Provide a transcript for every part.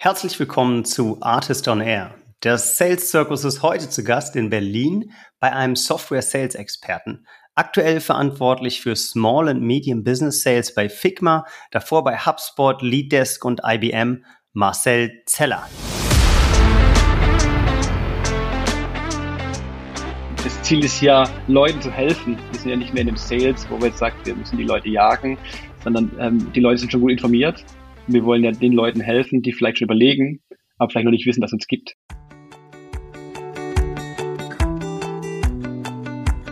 Herzlich willkommen zu Artist on Air. Der Sales Circus ist heute zu Gast in Berlin bei einem Software Sales Experten. Aktuell verantwortlich für Small and Medium Business Sales bei Figma, davor bei HubSpot, LeadDesk und IBM, Marcel Zeller. Das Ziel ist ja, Leuten zu helfen. Wir sind ja nicht mehr in dem Sales, wo wir jetzt sagen, wir müssen die Leute jagen, sondern ähm, die Leute sind schon gut informiert wir wollen ja den Leuten helfen, die vielleicht schon überlegen, aber vielleicht noch nicht wissen, dass es uns gibt.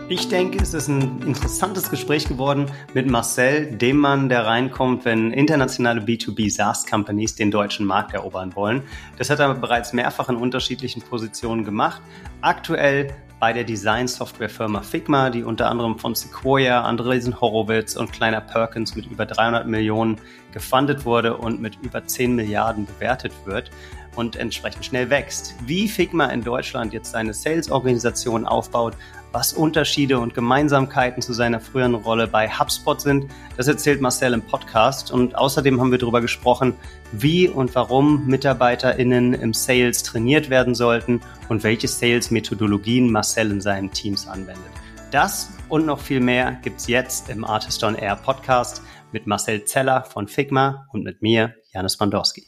Ich denke, es ist ein interessantes Gespräch geworden mit Marcel, dem Mann, der reinkommt, wenn internationale B2B SaaS-Companies den deutschen Markt erobern wollen. Das hat er bereits mehrfach in unterschiedlichen Positionen gemacht. Aktuell bei der Design-Software-Firma Figma, die unter anderem von Sequoia, Andresen Horowitz und Kleiner Perkins mit über 300 Millionen gefundet wurde und mit über 10 Milliarden bewertet wird und entsprechend schnell wächst. Wie Figma in Deutschland jetzt seine Sales-Organisation aufbaut, was Unterschiede und Gemeinsamkeiten zu seiner früheren Rolle bei HubSpot sind, das erzählt Marcel im Podcast. Und außerdem haben wir darüber gesprochen, wie und warum MitarbeiterInnen im Sales trainiert werden sollten und welche Sales-Methodologien Marcel in seinen Teams anwendet. Das und noch viel mehr gibt's jetzt im Artist on Air Podcast mit Marcel Zeller von Figma und mit mir, Janis Bandorski.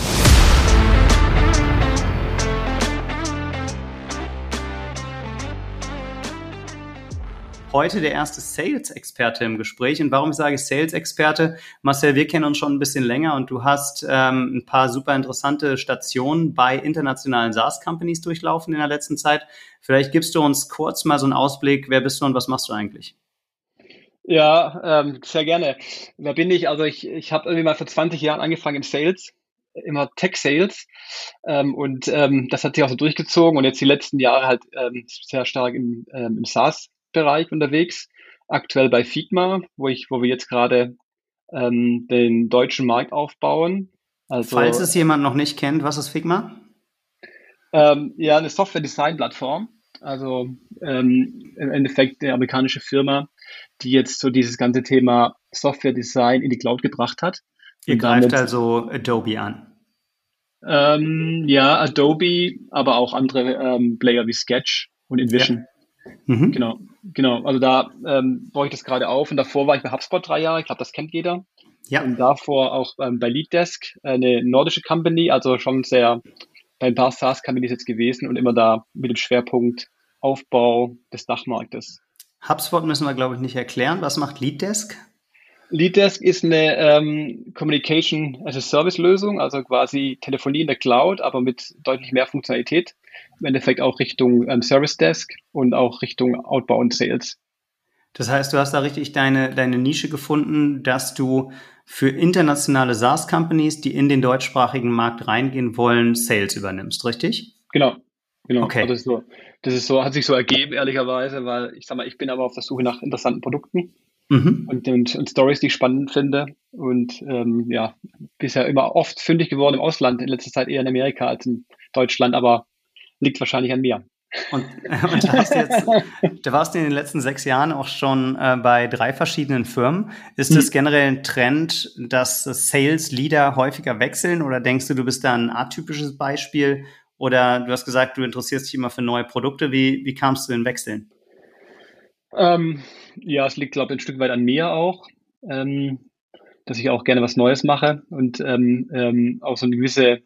Heute der erste Sales-Experte im Gespräch. Und warum ich sage Sales-Experte? Marcel, wir kennen uns schon ein bisschen länger und du hast ähm, ein paar super interessante Stationen bei internationalen SaaS-Companies durchlaufen in der letzten Zeit. Vielleicht gibst du uns kurz mal so einen Ausblick, wer bist du und was machst du eigentlich? Ja, ähm, sehr gerne. Wer bin ich? Also ich, ich habe irgendwie mal vor 20 Jahren angefangen im Sales immer Tech-Sales ähm, und ähm, das hat sich auch so durchgezogen und jetzt die letzten Jahre halt ähm, sehr stark im, ähm, im SaaS Bereich unterwegs, aktuell bei Figma, wo ich, wo wir jetzt gerade ähm, den deutschen Markt aufbauen. Also, Falls es jemand noch nicht kennt, was ist Figma? Ähm, ja, eine Software-Design-Plattform. Also ähm, im Endeffekt eine amerikanische Firma, die jetzt so dieses ganze Thema Software-Design in die Cloud gebracht hat. Ihr greift also Adobe an. Ähm, ja, Adobe, aber auch andere ähm, Player wie Sketch und InVision. Ja. Mhm. Genau, genau. Also da ähm, baue ich das gerade auf und davor war ich bei HubSpot drei Jahre. Ich glaube, das kennt jeder. Ja. Und davor auch ähm, bei LeadDesk, eine nordische Company, also schon sehr bei ein paar SaaS-Companies jetzt gewesen und immer da mit dem Schwerpunkt Aufbau des Dachmarktes. HubSpot müssen wir, glaube ich, nicht erklären. Was macht LeadDesk? LeadDesk ist eine ähm, Communication as a Service Lösung, also quasi Telefonie in der Cloud, aber mit deutlich mehr Funktionalität im Endeffekt auch Richtung ähm, Service Desk und auch Richtung Outbound Sales. Das heißt, du hast da richtig deine, deine Nische gefunden, dass du für internationale SaaS-Companies, die in den deutschsprachigen Markt reingehen wollen, Sales übernimmst, richtig? Genau. Genau. Okay. Also das, ist so, das ist so, hat sich so ergeben, ehrlicherweise, weil ich sag mal, ich bin aber auf der Suche nach interessanten Produkten mhm. und, und, und Stories, die ich spannend finde. Und ähm, ja, bisher immer oft fündig geworden im Ausland, in letzter Zeit eher in Amerika als in Deutschland, aber liegt wahrscheinlich an mir. Und, und du, hast jetzt, du warst in den letzten sechs Jahren auch schon äh, bei drei verschiedenen Firmen. Ist das hm. generell ein Trend, dass Sales Leader häufiger wechseln oder denkst du, du bist da ein atypisches Beispiel? Oder du hast gesagt, du interessierst dich immer für neue Produkte. Wie, wie kamst du in Wechseln? Ähm, ja, es liegt, glaube ich, ein Stück weit an mir auch, ähm, dass ich auch gerne was Neues mache und ähm, ähm auch so eine gewisse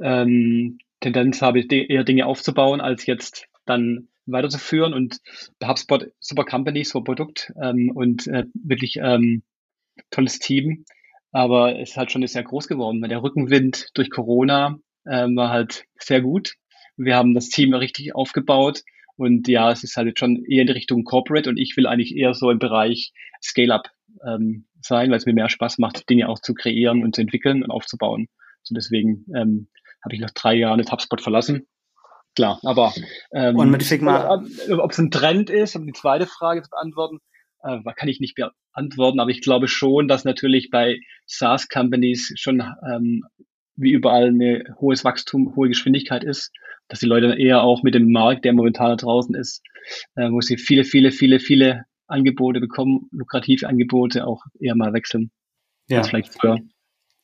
ähm, Tendenz habe, eher Dinge aufzubauen, als jetzt dann weiterzuführen. Und bei HubSpot super Company, super Produkt ähm, und äh, wirklich tolles Team. Aber es ist halt schon sehr groß geworden. Der Rückenwind durch Corona war halt sehr gut. Wir haben das Team richtig aufgebaut. Und ja, es ist halt schon eher in die Richtung Corporate und ich will eigentlich eher so im Bereich Scale-up ähm, sein, weil es mir mehr Spaß macht, Dinge auch zu kreieren und zu entwickeln und aufzubauen. So deswegen ähm, habe ich nach drei Jahren das HubSpot verlassen klar. Aber ähm, und mit Figma, ob es ein Trend ist, um die zweite Frage zu beantworten, äh, kann ich nicht beantworten. Aber ich glaube schon, dass natürlich bei SaaS-Companies schon ähm, wie überall ein hohes Wachstum, hohe Geschwindigkeit ist, dass die Leute eher auch mit dem Markt, der momentan da draußen ist, äh, wo sie viele, viele, viele, viele Angebote bekommen, lukrative Angebote auch eher mal wechseln. Ja. Vielleicht früher.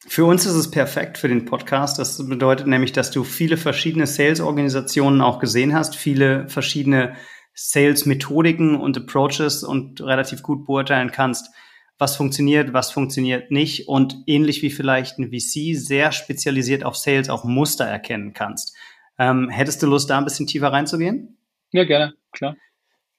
Für uns ist es perfekt für den Podcast. Das bedeutet nämlich, dass du viele verschiedene Sales-Organisationen auch gesehen hast, viele verschiedene Sales-Methodiken und Approaches und relativ gut beurteilen kannst, was funktioniert, was funktioniert nicht und ähnlich wie vielleicht ein VC sehr spezialisiert auf Sales auch Muster erkennen kannst. Ähm, hättest du Lust, da ein bisschen tiefer reinzugehen? Ja, gerne, klar.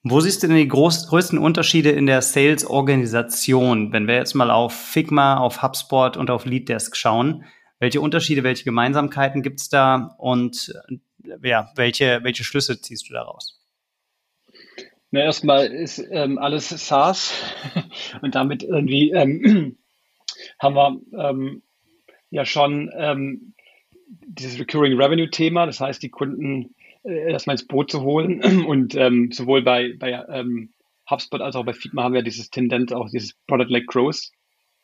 Wo siehst du denn die groß, größten Unterschiede in der Sales-Organisation, wenn wir jetzt mal auf Figma, auf HubSpot und auf LeadDesk schauen? Welche Unterschiede, welche Gemeinsamkeiten gibt's da und ja, welche, welche Schlüsse ziehst du daraus? Na, erstmal ist ähm, alles SaaS und damit irgendwie ähm, haben wir ähm, ja schon ähm, dieses Recurring Revenue Thema. Das heißt, die Kunden äh, erstmal ins Boot zu holen und ähm, sowohl bei, bei ähm, HubSpot als auch bei Figma haben wir dieses Tendenz, auch dieses Product-Led Growth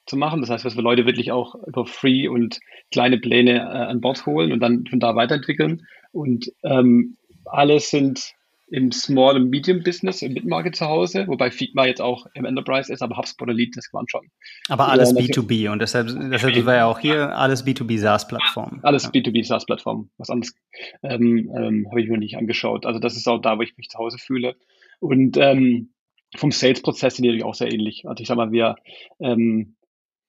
zu machen. Das heißt, dass wir Leute wirklich auch über Free und kleine Pläne äh, an Bord holen und dann von da weiterentwickeln. Und ähm, alle sind im Small- und Medium-Business, im Mid-Market zu Hause, wobei Figma jetzt auch im Enterprise ist, aber HubSpot Elite, das waren schon. Aber alles ja, B2B und deshalb, deshalb wir ja auch hier, alles B2B SaaS-Plattform. Alles ja. B2B SaaS-Plattform. Was anderes ähm, ähm, habe ich mir nicht angeschaut. Also das ist auch da, wo ich mich zu Hause fühle. Und ähm, vom Sales-Prozess sind die natürlich auch sehr ähnlich. Also ich sag mal, wir ähm,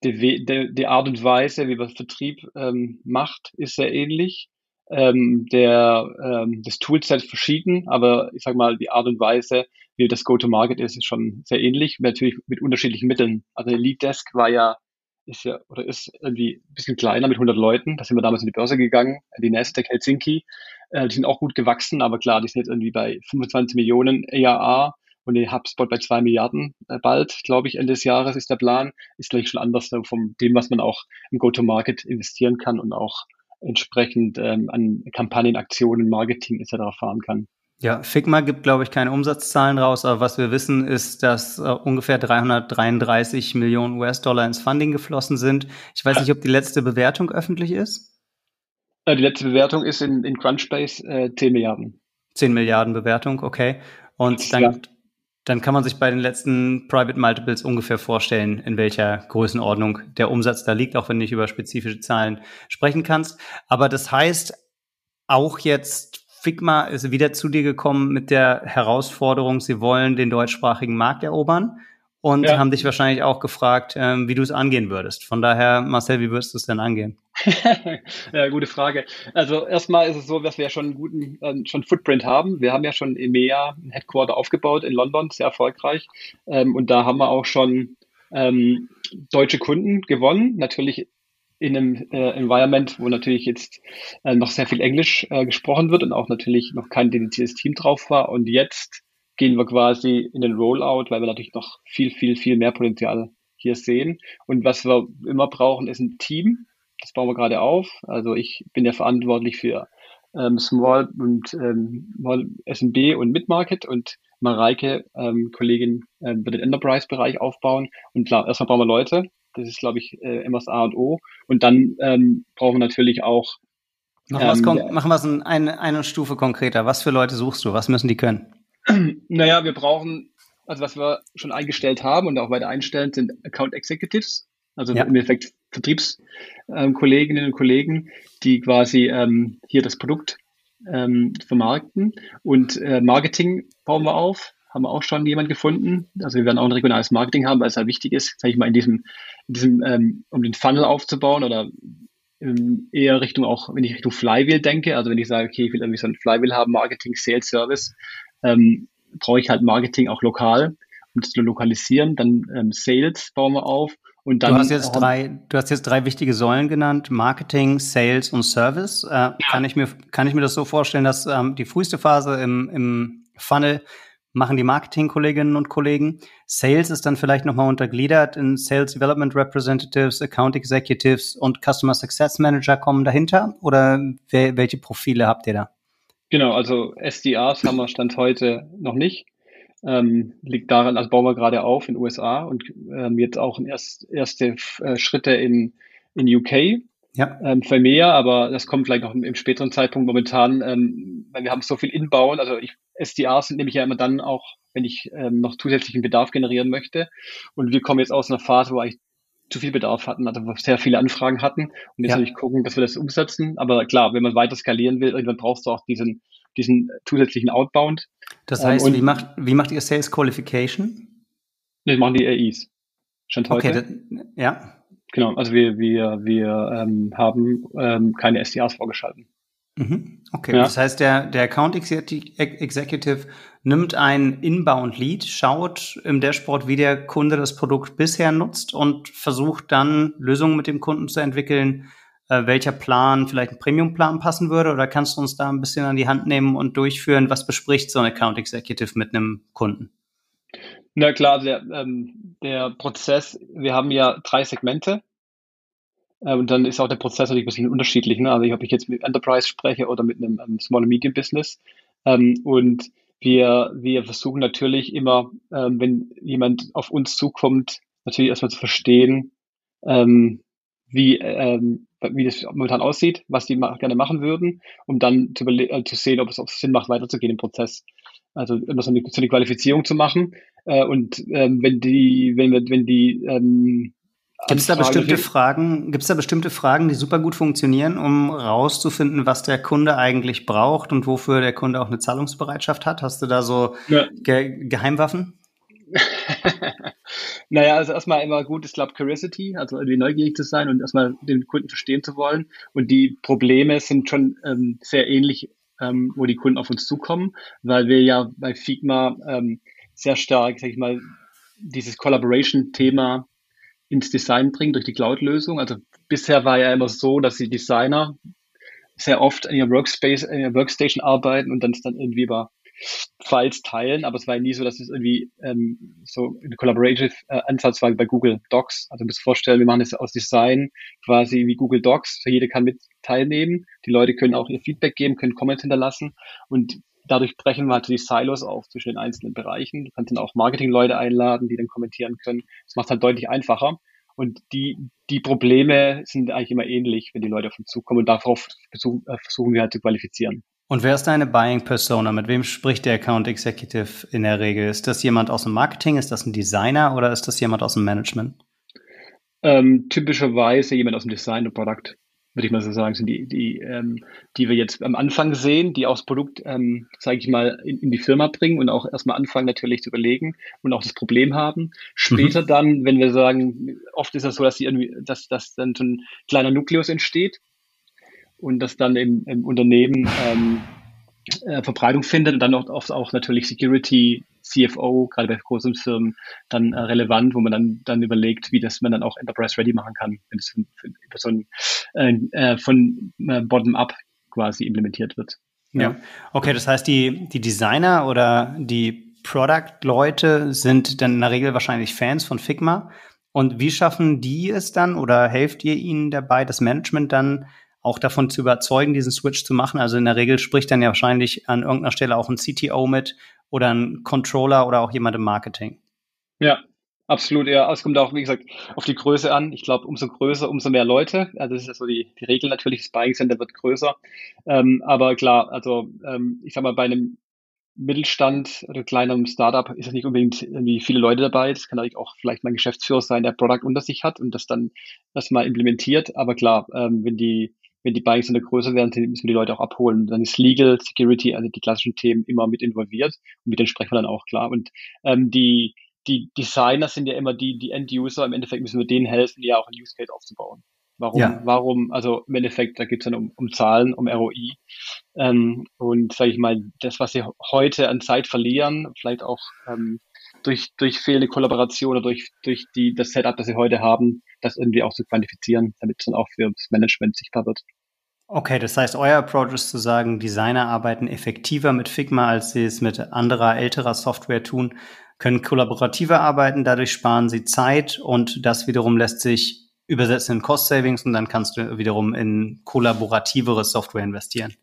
die, die, die Art und Weise, wie man Vertrieb ähm, macht, ist sehr ähnlich. Ähm, der, ähm, das Toolset verschieden, aber ich sage mal, die Art und Weise, wie das Go-to-Market ist, ist schon sehr ähnlich, natürlich mit unterschiedlichen Mitteln. Also Lead Desk war ja, ist ja, oder ist irgendwie ein bisschen kleiner mit 100 Leuten. Da sind wir damals in die Börse gegangen, die Nasdaq Helsinki. Äh, die sind auch gut gewachsen, aber klar, die sind jetzt irgendwie bei 25 Millionen EAA und den HubSpot bei zwei Milliarden äh, bald, glaube ich, Ende des Jahres ist der Plan. Ist gleich schon anders vom dem, was man auch im Go-to-Market investieren kann und auch entsprechend ähm, an Kampagnen, Aktionen, Marketing etc. fahren kann. Ja, Figma gibt, glaube ich, keine Umsatzzahlen raus, aber was wir wissen, ist, dass äh, ungefähr 333 Millionen US-Dollar ins Funding geflossen sind. Ich weiß nicht, ob die letzte Bewertung öffentlich ist. Äh, die letzte Bewertung ist in, in Crunchbase äh, 10 Milliarden. 10 Milliarden Bewertung, okay. Und dann, ja dann kann man sich bei den letzten Private Multiples ungefähr vorstellen, in welcher Größenordnung der Umsatz da liegt, auch wenn du nicht über spezifische Zahlen sprechen kannst. Aber das heißt, auch jetzt Figma ist wieder zu dir gekommen mit der Herausforderung, sie wollen den deutschsprachigen Markt erobern und ja. haben dich wahrscheinlich auch gefragt, ähm, wie du es angehen würdest. Von daher, Marcel, wie würdest du es denn angehen? ja, gute Frage. Also erstmal ist es so, dass wir ja schon einen guten äh, schon Footprint haben. Wir haben ja schon EMEA ein Headquarter aufgebaut in London, sehr erfolgreich. Ähm, und da haben wir auch schon ähm, deutsche Kunden gewonnen. Natürlich in einem äh, Environment, wo natürlich jetzt äh, noch sehr viel Englisch äh, gesprochen wird und auch natürlich noch kein dediziertes Team drauf war. Und jetzt gehen wir quasi in den Rollout, weil wir natürlich noch viel, viel, viel mehr Potenzial hier sehen. Und was wir immer brauchen, ist ein Team. Das bauen wir gerade auf. Also ich bin ja verantwortlich für ähm, Small und ähm, SMB und Mid-Market und Mareike, ähm, Kollegin, äh, wird den Enterprise-Bereich aufbauen. Und klar, erstmal brauchen wir Leute. Das ist, glaube ich, äh, immer das A und O. Und dann ähm, brauchen wir natürlich auch Machen wir es machen wir's eine, eine Stufe konkreter. Was für Leute suchst du? Was müssen die können? Naja, wir brauchen, also was wir schon eingestellt haben und auch weiter einstellen, sind Account Executives, also ja. im Endeffekt Vertriebskolleginnen und Kollegen, die quasi ähm, hier das Produkt ähm, vermarkten. Und äh, Marketing bauen wir auf, haben wir auch schon jemand gefunden. Also wir werden auch ein regionales Marketing haben, weil es ja wichtig ist, sage ich mal, in diesem, in diesem ähm, um den Funnel aufzubauen oder ähm, eher Richtung auch, wenn ich Richtung Flywheel denke, also wenn ich sage, okay, ich will irgendwie so ein Flywheel haben, Marketing, Sales, Service, ähm, brauche ich halt Marketing auch lokal, um das zu lokalisieren. Dann ähm, Sales bauen wir auf. Und dann, du hast jetzt drei, du hast jetzt drei wichtige Säulen genannt: Marketing, Sales und Service. Äh, ja. Kann ich mir, kann ich mir das so vorstellen, dass ähm, die früheste Phase im, im Funnel machen die Marketing-Kolleginnen und Kollegen. Sales ist dann vielleicht nochmal untergliedert in Sales Development Representatives, Account Executives und Customer Success Manager kommen dahinter? Oder welche Profile habt ihr da? Genau, also SDRs haben wir Stand heute noch nicht. Ähm, liegt daran, also bauen wir gerade auf in den USA und ähm, jetzt auch erst, erste äh, Schritte in, in UK. Ja. Ähm, für mehr, aber das kommt vielleicht noch im, im späteren Zeitpunkt momentan, ähm, weil wir haben so viel Inbauen. Also ich, SDRs sind nämlich ja immer dann auch, wenn ich ähm, noch zusätzlichen Bedarf generieren möchte. Und wir kommen jetzt aus einer Phase, wo eigentlich zu viel Bedarf hatten, also sehr viele Anfragen hatten und jetzt ja. natürlich gucken, dass wir das umsetzen. Aber klar, wenn man weiter skalieren will, irgendwann brauchst du auch diesen, diesen zusätzlichen Outbound. Das heißt, ähm, wie, macht, wie macht ihr Sales Qualification? Das machen die AIs. Stand heute. Okay, das, ja. Genau, also wir, wir, wir ähm, haben ähm, keine SDRs vorgeschalten. Mhm. Okay, ja. das heißt, der, der Account Executive nimmt ein Inbound-Lead, schaut im Dashboard, wie der Kunde das Produkt bisher nutzt und versucht dann Lösungen mit dem Kunden zu entwickeln, äh, welcher Plan vielleicht ein Premium-Plan passen würde? Oder kannst du uns da ein bisschen an die Hand nehmen und durchführen? Was bespricht so ein Account Executive mit einem Kunden? Na klar, der, ähm, der Prozess, wir haben ja drei Segmente. Äh, und dann ist auch der Prozess natürlich ein bisschen unterschiedlich. Ne? Also ob ich jetzt mit Enterprise spreche oder mit einem, einem Small and Medium Business. Ähm, und wir, wir versuchen natürlich immer, ähm, wenn jemand auf uns zukommt, natürlich erstmal zu verstehen, ähm, wie, ähm, wie das momentan aussieht, was die ma gerne machen würden, um dann zu, äh, zu sehen, ob es, es Sinn macht, weiterzugehen im Prozess. Also immer so eine, so eine Qualifizierung zu machen. Äh, und ähm, wenn die, wenn wir, wenn die ähm, Gibt es da bestimmte Fragen, gibt es da bestimmte Fragen, die super gut funktionieren, um rauszufinden, was der Kunde eigentlich braucht und wofür der Kunde auch eine Zahlungsbereitschaft hat? Hast du da so ja. Ge Geheimwaffen? naja, also erstmal immer gut ist, glaube Curiosity, also irgendwie neugierig zu sein und erstmal den Kunden verstehen zu wollen. Und die Probleme sind schon ähm, sehr ähnlich, ähm, wo die Kunden auf uns zukommen, weil wir ja bei Figma ähm, sehr stark, sag ich mal, dieses Collaboration-Thema ins Design bringen durch die Cloud-Lösung. Also bisher war ja immer so, dass die Designer sehr oft in ihrem Workspace, in ihrer Workstation arbeiten und dann es dann irgendwie über Files teilen, aber es war nie so, dass es irgendwie ähm, so ein collaborative äh, Ansatz war wie bei Google Docs. Also du musst dir vorstellen, wir machen es aus Design quasi wie Google Docs. Jeder kann mit teilnehmen. Die Leute können auch ihr Feedback geben, können Comments hinterlassen und dadurch brechen wir halt die Silos auf zwischen den einzelnen Bereichen. Du kannst dann auch Marketing-Leute einladen, die dann kommentieren können. Das macht es halt deutlich einfacher. Und die, die Probleme sind eigentlich immer ähnlich, wenn die Leute auf uns zukommen. Und darauf versuchen, äh, versuchen wir halt zu qualifizieren. Und wer ist deine Buying Persona? Mit wem spricht der Account Executive in der Regel? Ist das jemand aus dem Marketing? Ist das ein Designer oder ist das jemand aus dem Management? Ähm, typischerweise jemand aus dem Design und Product, würde ich mal so sagen, sind die, die, ähm, die wir jetzt am Anfang sehen, die auch das Produkt, ähm, sage ich mal, in, in, die Firma bringen und auch erstmal anfangen natürlich zu überlegen und auch das Problem haben. Später mhm. dann, wenn wir sagen, oft ist das so, dass, die irgendwie, dass, dass dann so ein kleiner Nukleus entsteht, und das dann im, im Unternehmen ähm, äh, Verbreitung findet und dann auch, auch, auch natürlich Security, CFO, gerade bei großen Firmen, dann äh, relevant, wo man dann, dann überlegt, wie das man dann auch Enterprise Ready machen kann, wenn es von, so ein, äh, von äh, Bottom-up quasi implementiert wird. Ja. ja. Okay, das heißt, die, die Designer oder die Product-Leute sind dann in der Regel wahrscheinlich Fans von Figma. Und wie schaffen die es dann oder helft ihr ihnen dabei, das Management dann auch davon zu überzeugen, diesen Switch zu machen. Also in der Regel spricht dann ja wahrscheinlich an irgendeiner Stelle auch ein CTO mit oder ein Controller oder auch jemand im Marketing. Ja, absolut. Ja, es kommt auch, wie gesagt, auf die Größe an. Ich glaube, umso größer, umso mehr Leute. Also das ist ja so die, die Regel natürlich. Das Buying Center wird größer. Ähm, aber klar, also ähm, ich sag mal, bei einem Mittelstand oder kleinem Startup ist es nicht unbedingt irgendwie viele Leute dabei. Das kann natürlich auch vielleicht mal ein Geschäftsführer sein, der Product unter sich hat und das dann erstmal implementiert. Aber klar, ähm, wenn die wenn die Bikes in der Größe werden, müssen wir die Leute auch abholen. Dann ist Legal, Security, also die klassischen Themen immer mit involviert und mit denen sprechen wir dann auch klar. Und ähm, die, die Designer sind ja immer die, die End-User. Im Endeffekt müssen wir denen helfen, ja auch ein Use Case aufzubauen. Warum, ja. warum, also im Endeffekt, da geht es dann um, um Zahlen, um ROI. Ähm, und sage ich mal, das, was sie heute an Zeit verlieren, vielleicht auch ähm, durch, durch fehlende Kollaboration oder durch, durch die, das Setup, das sie heute haben, das irgendwie auch zu quantifizieren, damit es dann auch für das Management sichtbar wird. Okay, das heißt, euer Approach ist zu sagen, Designer arbeiten effektiver mit Figma, als sie es mit anderer, älterer Software tun, können kollaborativer arbeiten, dadurch sparen sie Zeit und das wiederum lässt sich übersetzen in Cost Savings und dann kannst du wiederum in kollaborativere Software investieren.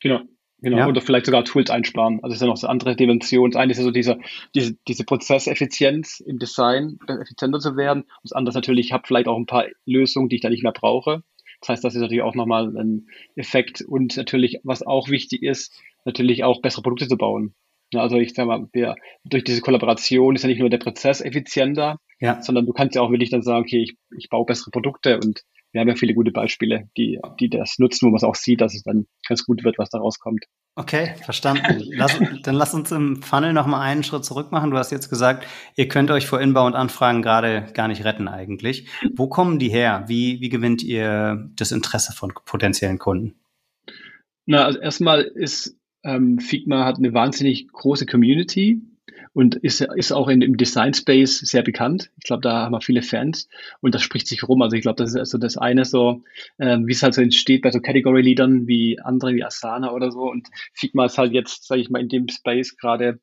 Genau, Genau, ja. oder vielleicht sogar Tools einsparen. Also das ist ja noch so eine andere Dimension. Das eine ist ja so diese, diese, diese Prozesseffizienz im Design, effizienter zu werden. Und das andere ist natürlich, ich habe vielleicht auch ein paar Lösungen, die ich da nicht mehr brauche. Das heißt, das ist natürlich auch nochmal ein Effekt. Und natürlich, was auch wichtig ist, natürlich auch bessere Produkte zu bauen. Also ich sag mal, wir, durch diese Kollaboration ist ja nicht nur der Prozess effizienter, ja. sondern du kannst ja auch wirklich dann sagen, okay, ich, ich baue bessere Produkte und wir haben ja viele gute Beispiele, die, die das nutzen, wo man es auch sieht, dass es dann ganz gut wird, was da rauskommt. Okay, verstanden. Lass, dann lass uns im Funnel noch mal einen Schritt zurück machen. Du hast jetzt gesagt, ihr könnt euch vor Inbound-Anfragen gerade gar nicht retten eigentlich. Wo kommen die her? Wie, wie gewinnt ihr das Interesse von potenziellen Kunden? Na, also erstmal ist ähm, Figma hat eine wahnsinnig große Community und ist, ist auch in, im Design Space sehr bekannt. Ich glaube, da haben wir viele Fans und das spricht sich rum. Also ich glaube, das ist also das eine so, ähm, wie es halt so entsteht bei so Category-Leadern wie andere, wie Asana oder so. Und Figma ist halt jetzt, sage ich mal, in dem Space gerade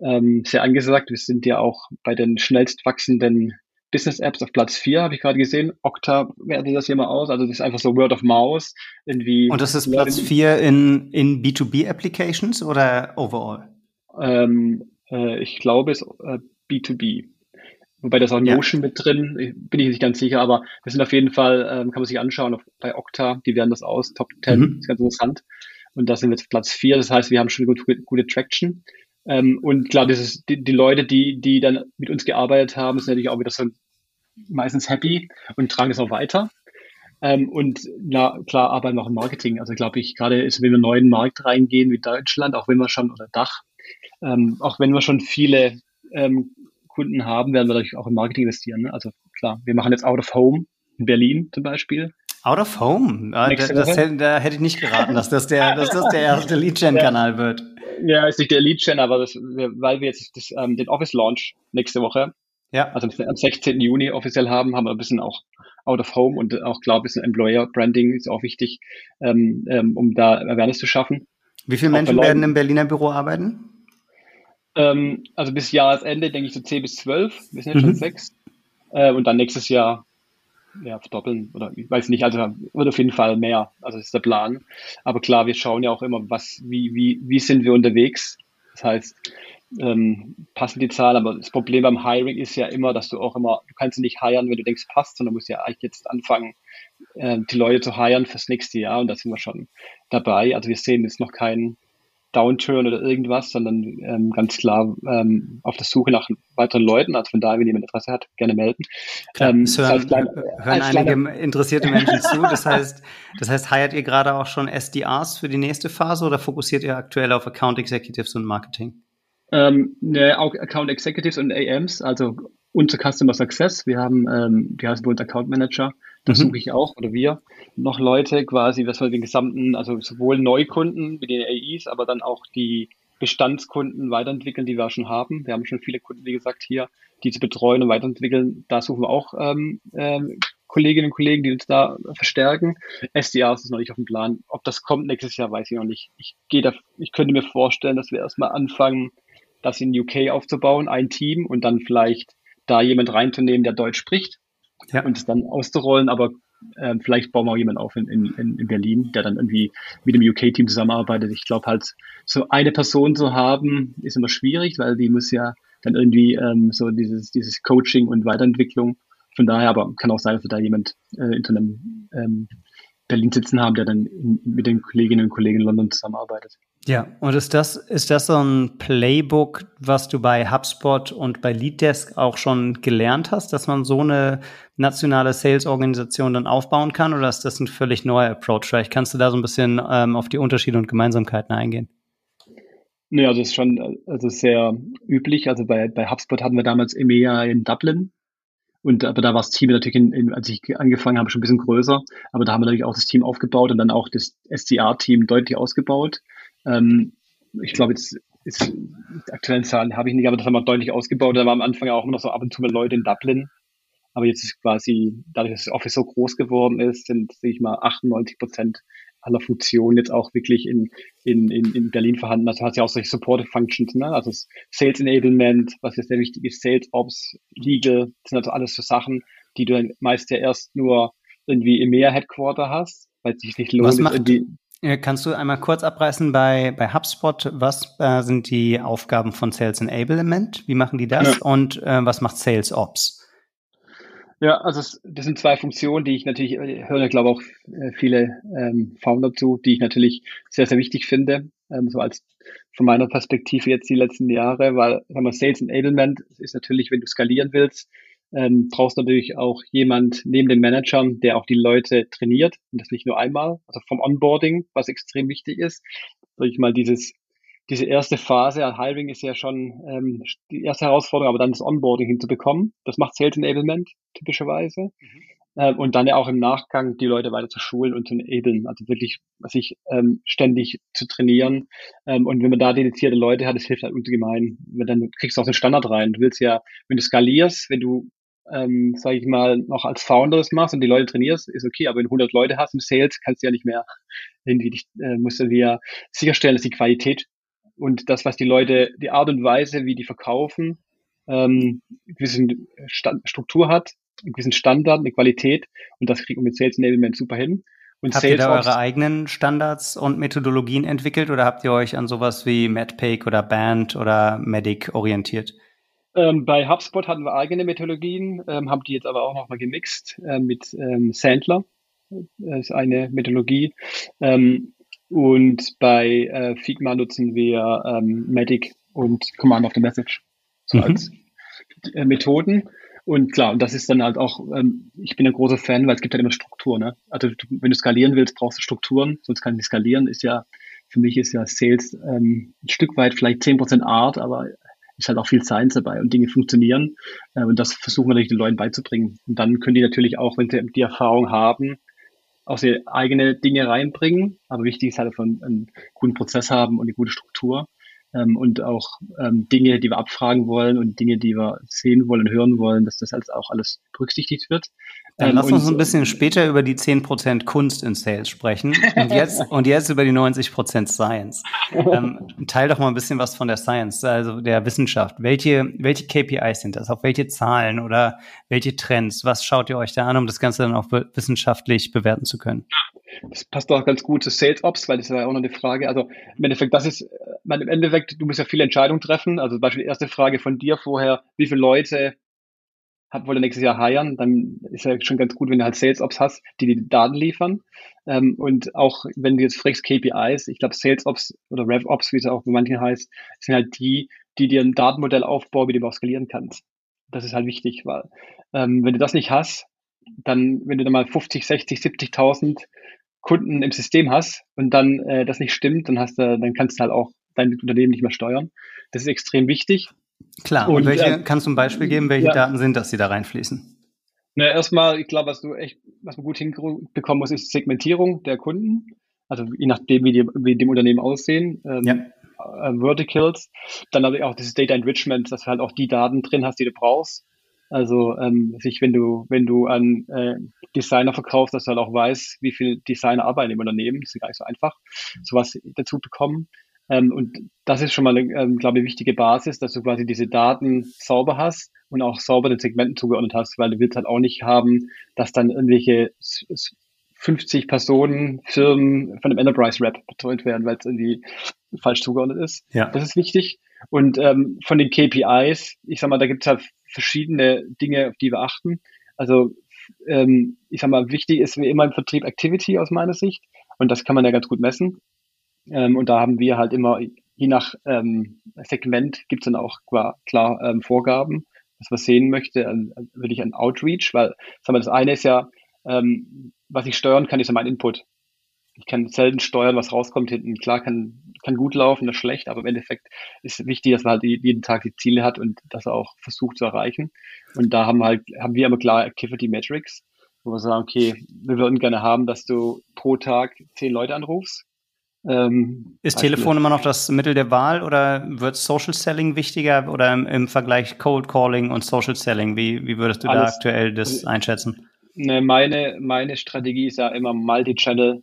ähm, sehr angesagt. Wir sind ja auch bei den schnellst wachsenden Business Apps auf Platz 4, habe ich gerade gesehen. Okta wertet das hier mal aus. Also das ist einfach so Word of Mouse. Irgendwie Und das ist Platz 4 in, in B2B Applications oder overall? Ähm, äh, ich glaube, es äh, B2B. Wobei das auch Notion ja. mit drin, bin ich nicht ganz sicher, aber das sind auf jeden Fall, ähm, kann man sich anschauen auf, bei Okta, die werden das aus, Top 10, mhm. ist ganz interessant. Und da sind wir jetzt Platz 4, das heißt, wir haben schon gut, gute Traction. Ähm, und klar, das ist, die, die Leute, die, die dann mit uns gearbeitet haben, sind natürlich auch wieder so meistens happy und tragen es auch weiter. Ähm, und na, klar, arbeiten wir auch im Marketing. Also glaube ich, gerade ist, wenn wir in einen neuen Markt reingehen wie Deutschland, auch wenn wir schon, oder Dach, ähm, auch wenn wir schon viele ähm, Kunden haben, werden wir natürlich auch im Marketing investieren. Ne? Also klar, wir machen jetzt Out of Home in Berlin zum Beispiel. Out of Home? Ah, das, das, da hätte ich nicht geraten, dass das der, dass das der erste Lead-Gen-Kanal wird. Ja, ist nicht der Lead-Gen, aber das, weil wir jetzt das, ähm, den Office-Launch nächste Woche, ja. also am 16. Juni offiziell haben, haben wir ein bisschen auch Out of Home und auch, glaube ich, ein Employer-Branding ist auch wichtig, ähm, ähm, um da Awareness zu schaffen. Wie viele Menschen werden im Berliner Büro arbeiten? Ähm, also bis Jahresende denke ich so 10 bis 12, wir sind jetzt mhm. schon 6. Äh, und dann nächstes Jahr ja, verdoppeln oder ich weiß nicht, also wird auf jeden Fall mehr. Also das ist der Plan. Aber klar, wir schauen ja auch immer, was, wie, wie, wie sind wir unterwegs. Das heißt, ähm, passen die Zahlen, aber das Problem beim Hiring ist ja immer, dass du auch immer, du kannst nicht hiren, wenn du denkst, passt, sondern musst ja eigentlich jetzt anfangen, äh, die Leute zu hiren fürs nächste Jahr und da sind wir schon dabei. Also wir sehen jetzt noch keinen Downturn oder irgendwas, sondern ähm, ganz klar ähm, auf der Suche nach weiteren Leuten. Also von daher, wenn jemand Interesse hat, gerne melden. Klar, ähm, das hören, klein, hören einige kleine, interessierte Menschen zu. Das heißt, das heißt, hired ihr gerade auch schon SDRs für die nächste Phase oder fokussiert ihr aktuell auf Account Executives und Marketing? Ähm, ne, auch Account Executives und AMs, also unser Customer Success. Wir haben, ähm, die heißen bei uns Account Manager. Da mhm. suche ich auch oder wir noch Leute quasi, was wir den gesamten, also sowohl Neukunden mit den AIs, aber dann auch die Bestandskunden weiterentwickeln, die wir schon haben. Wir haben schon viele Kunden, wie gesagt, hier, die zu betreuen und weiterentwickeln. Da suchen wir auch ähm, ähm, Kolleginnen und Kollegen, die uns da verstärken. SDRs ist noch nicht auf dem Plan. Ob das kommt nächstes Jahr, weiß ich noch nicht. Ich gehe da, ich könnte mir vorstellen, dass wir erstmal anfangen, das in UK aufzubauen, ein Team und dann vielleicht da jemand reinzunehmen, der Deutsch spricht ja. und es dann auszurollen, aber äh, vielleicht bauen wir auch jemanden auf in, in, in Berlin, der dann irgendwie mit dem UK-Team zusammenarbeitet. Ich glaube halt, so eine Person zu haben, ist immer schwierig, weil die muss ja dann irgendwie ähm, so dieses, dieses Coaching und Weiterentwicklung. Von daher aber kann auch sein, dass wir da jemand äh, in so einem ähm, Berlin sitzen haben, der dann in, mit den Kolleginnen und Kollegen in London zusammenarbeitet. Ja, und ist das, ist das so ein Playbook, was du bei HubSpot und bei LeadDesk auch schon gelernt hast, dass man so eine nationale Sales-Organisation dann aufbauen kann? Oder ist das ein völlig neuer Approach? Vielleicht kannst du da so ein bisschen ähm, auf die Unterschiede und Gemeinsamkeiten eingehen. Nee, also es ist schon also sehr üblich. Also bei, bei HubSpot hatten wir damals EMEA in Dublin. Und aber da war das Team natürlich, in, in, als ich angefangen habe, schon ein bisschen größer. Aber da haben wir natürlich auch das Team aufgebaut und dann auch das SDR-Team deutlich ausgebaut. Ähm, ich glaube, jetzt ist, die aktuellen Zahlen habe ich nicht, aber das haben wir deutlich ausgebaut. Da waren am Anfang auch immer noch so ab und zu mal Leute in Dublin. Aber jetzt ist quasi, dadurch, dass das Office so groß geworden ist, sind, sehe ich mal, 98 Prozent aller Funktionen jetzt auch wirklich in, in, in, in Berlin vorhanden. Also hat ja auch solche Supportive Functions, ne? also Sales Enablement, was jetzt sehr wichtig ist, Sales Ops, Legal, das sind also alles so Sachen, die du dann meist ja erst nur irgendwie im Meer Headquarter hast, weil es sich nicht lohnt. Was macht, Kannst du einmal kurz abreißen bei, bei HubSpot, was äh, sind die Aufgaben von Sales Enablement? Wie machen die das? Ja. Und äh, was macht Sales Ops? Ja, also das sind zwei Funktionen, die ich natürlich, äh, hören ja glaube auch äh, viele ähm, Founder zu, die ich natürlich sehr, sehr wichtig finde, ähm, so als von meiner Perspektive jetzt die letzten Jahre, weil sagen wir, Sales Enablement ist natürlich, wenn du skalieren willst, ähm, brauchst du natürlich auch jemand neben den Managern, der auch die Leute trainiert und das nicht nur einmal, also vom Onboarding, was extrem wichtig ist, sag ich mal, dieses diese erste Phase, Hiring ist ja schon ähm, die erste Herausforderung, aber dann das Onboarding hinzubekommen. Das macht Sales Enablement typischerweise. Mhm. Ähm, und dann ja auch im Nachgang die Leute weiter zu schulen und zu enablen, also wirklich sich ähm, ständig zu trainieren. Ähm, und wenn man da dedizierte Leute hat, das hilft halt ungemein. Dann kriegst du auch den Standard rein. Du willst ja, wenn du skalierst, wenn du ähm, sage ich mal, noch als Founder das machst und die Leute trainierst, ist okay, aber wenn du 100 Leute hast im Sales, kannst du ja nicht mehr irgendwie, äh, musst du dir sicherstellen, dass die Qualität und das, was die Leute, die Art und Weise, wie die verkaufen, ähm, eine gewisse Struktur hat, einen gewissen Standard, eine Qualität und das kriegt man mit Sales Enablement super hin. Und habt Sales ihr da eure eigenen Standards und Methodologien entwickelt oder habt ihr euch an sowas wie MedPake oder Band oder Medic orientiert? Ähm, bei HubSpot hatten wir eigene Methodologien, ähm, haben die jetzt aber auch nochmal gemixt äh, mit ähm, Sandler. Das ist eine Methodologie. Ähm, und bei äh, Figma nutzen wir ähm, Medic und Command of the Message so mhm. als äh, Methoden. Und klar, und das ist dann halt auch, ähm, ich bin ein großer Fan, weil es gibt halt immer Struktur. Ne? Also wenn du skalieren willst, brauchst du Strukturen, sonst kann ich nicht skalieren. Ist ja, für mich ist ja Sales ähm, ein Stück weit vielleicht zehn Prozent Art, aber ist halt auch viel Science dabei und Dinge funktionieren. Äh, und das versuchen wir natürlich den Leuten beizubringen. Und dann können die natürlich auch, wenn sie die Erfahrung haben, auch sehr eigene Dinge reinbringen. Aber wichtig ist halt, dass wir einen guten Prozess haben und eine gute Struktur. Ähm, und auch ähm, Dinge, die wir abfragen wollen und Dinge, die wir sehen wollen, hören wollen, dass das alles auch alles berücksichtigt wird. Dann ähm, lass uns ein bisschen später über die 10% Kunst in Sales sprechen und jetzt, und jetzt über die 90% Science. ähm, teil doch mal ein bisschen was von der Science, also der Wissenschaft. Welche, welche KPIs sind das? Auf welche Zahlen oder welche Trends? Was schaut ihr euch da an, um das Ganze dann auch wissenschaftlich bewerten zu können? Das passt auch ganz gut zu Sales Ops, weil das ist ja auch noch eine Frage. Also im Endeffekt, das ist, man, im Endeffekt, du musst ja viele Entscheidungen treffen. Also zum Beispiel die erste Frage von dir vorher, wie viele Leute hat, wollte nächstes Jahr hiren, dann ist ja schon ganz gut, wenn du halt Sales Ops hast, die die Daten liefern. Ähm, und auch wenn du jetzt fragst KPIs, ich glaube Sales Ops oder Rev Ops, wie es auch bei manchen heißt, sind halt die, die dir ein Datenmodell aufbauen, dem du auch skalieren kannst. Das ist halt wichtig, weil ähm, wenn du das nicht hast, dann, wenn du dann mal 50, 60, 70.000 Kunden im System hast und dann äh, das nicht stimmt, dann hast du, dann kannst du halt auch dein Unternehmen nicht mehr steuern. Das ist extrem wichtig. Klar, und, und welche, äh, kannst du ein Beispiel geben, welche ja. Daten sind das, die da reinfließen? Na, erstmal, ich glaube, was du echt, was man gut hinbekommen muss, ist Segmentierung der Kunden. Also je nachdem, wie die, wie dem Unternehmen aussehen. Ähm, ja. äh, Verticals. Dann aber auch dieses Data Enrichment, dass du halt auch die Daten drin hast, die du brauchst. Also ähm, sich, wenn du, wenn du an äh, Designer verkaufst, dass du halt auch weißt, wie viel Designer arbeiten im Unternehmen. Das ist gar nicht so einfach, sowas dazu bekommen. Ähm, und das ist schon mal, ähm, glaube ich, wichtige Basis, dass du quasi diese Daten sauber hast und auch sauber den Segmenten zugeordnet hast, weil du willst halt auch nicht haben, dass dann irgendwelche 50 Personen, Firmen von einem Enterprise Rap betreut werden, weil es irgendwie falsch zugeordnet ist. Ja. Das ist wichtig. Und ähm, von den KPIs, ich sag mal, da gibt es halt verschiedene Dinge, auf die wir achten. Also ähm, ich sag mal, wichtig ist wie immer im Vertrieb Activity aus meiner Sicht. Und das kann man ja ganz gut messen. Ähm, und da haben wir halt immer, je nach ähm, Segment gibt es dann auch klar, ähm, Vorgaben, was man sehen möchte, ähm, würde ich ein Outreach, weil sagen wir, das eine ist ja, ähm, was ich steuern kann, ist ja mein Input. Ich kann selten steuern, was rauskommt hinten. Klar kann, kann gut laufen, das schlecht, aber im Endeffekt ist wichtig, dass man halt jeden Tag die Ziele hat und das auch versucht zu erreichen. Und da haben halt, haben wir immer klar Activity Metrics, wo wir sagen, okay, wir würden gerne haben, dass du pro Tag zehn Leute anrufst ähm, ist Telefon immer noch das Mittel der Wahl oder wird Social Selling wichtiger oder im, im Vergleich Cold Calling und Social Selling? Wie, wie würdest du Alles, da aktuell das einschätzen? Ne, meine, meine Strategie ist ja immer Multi-Channel,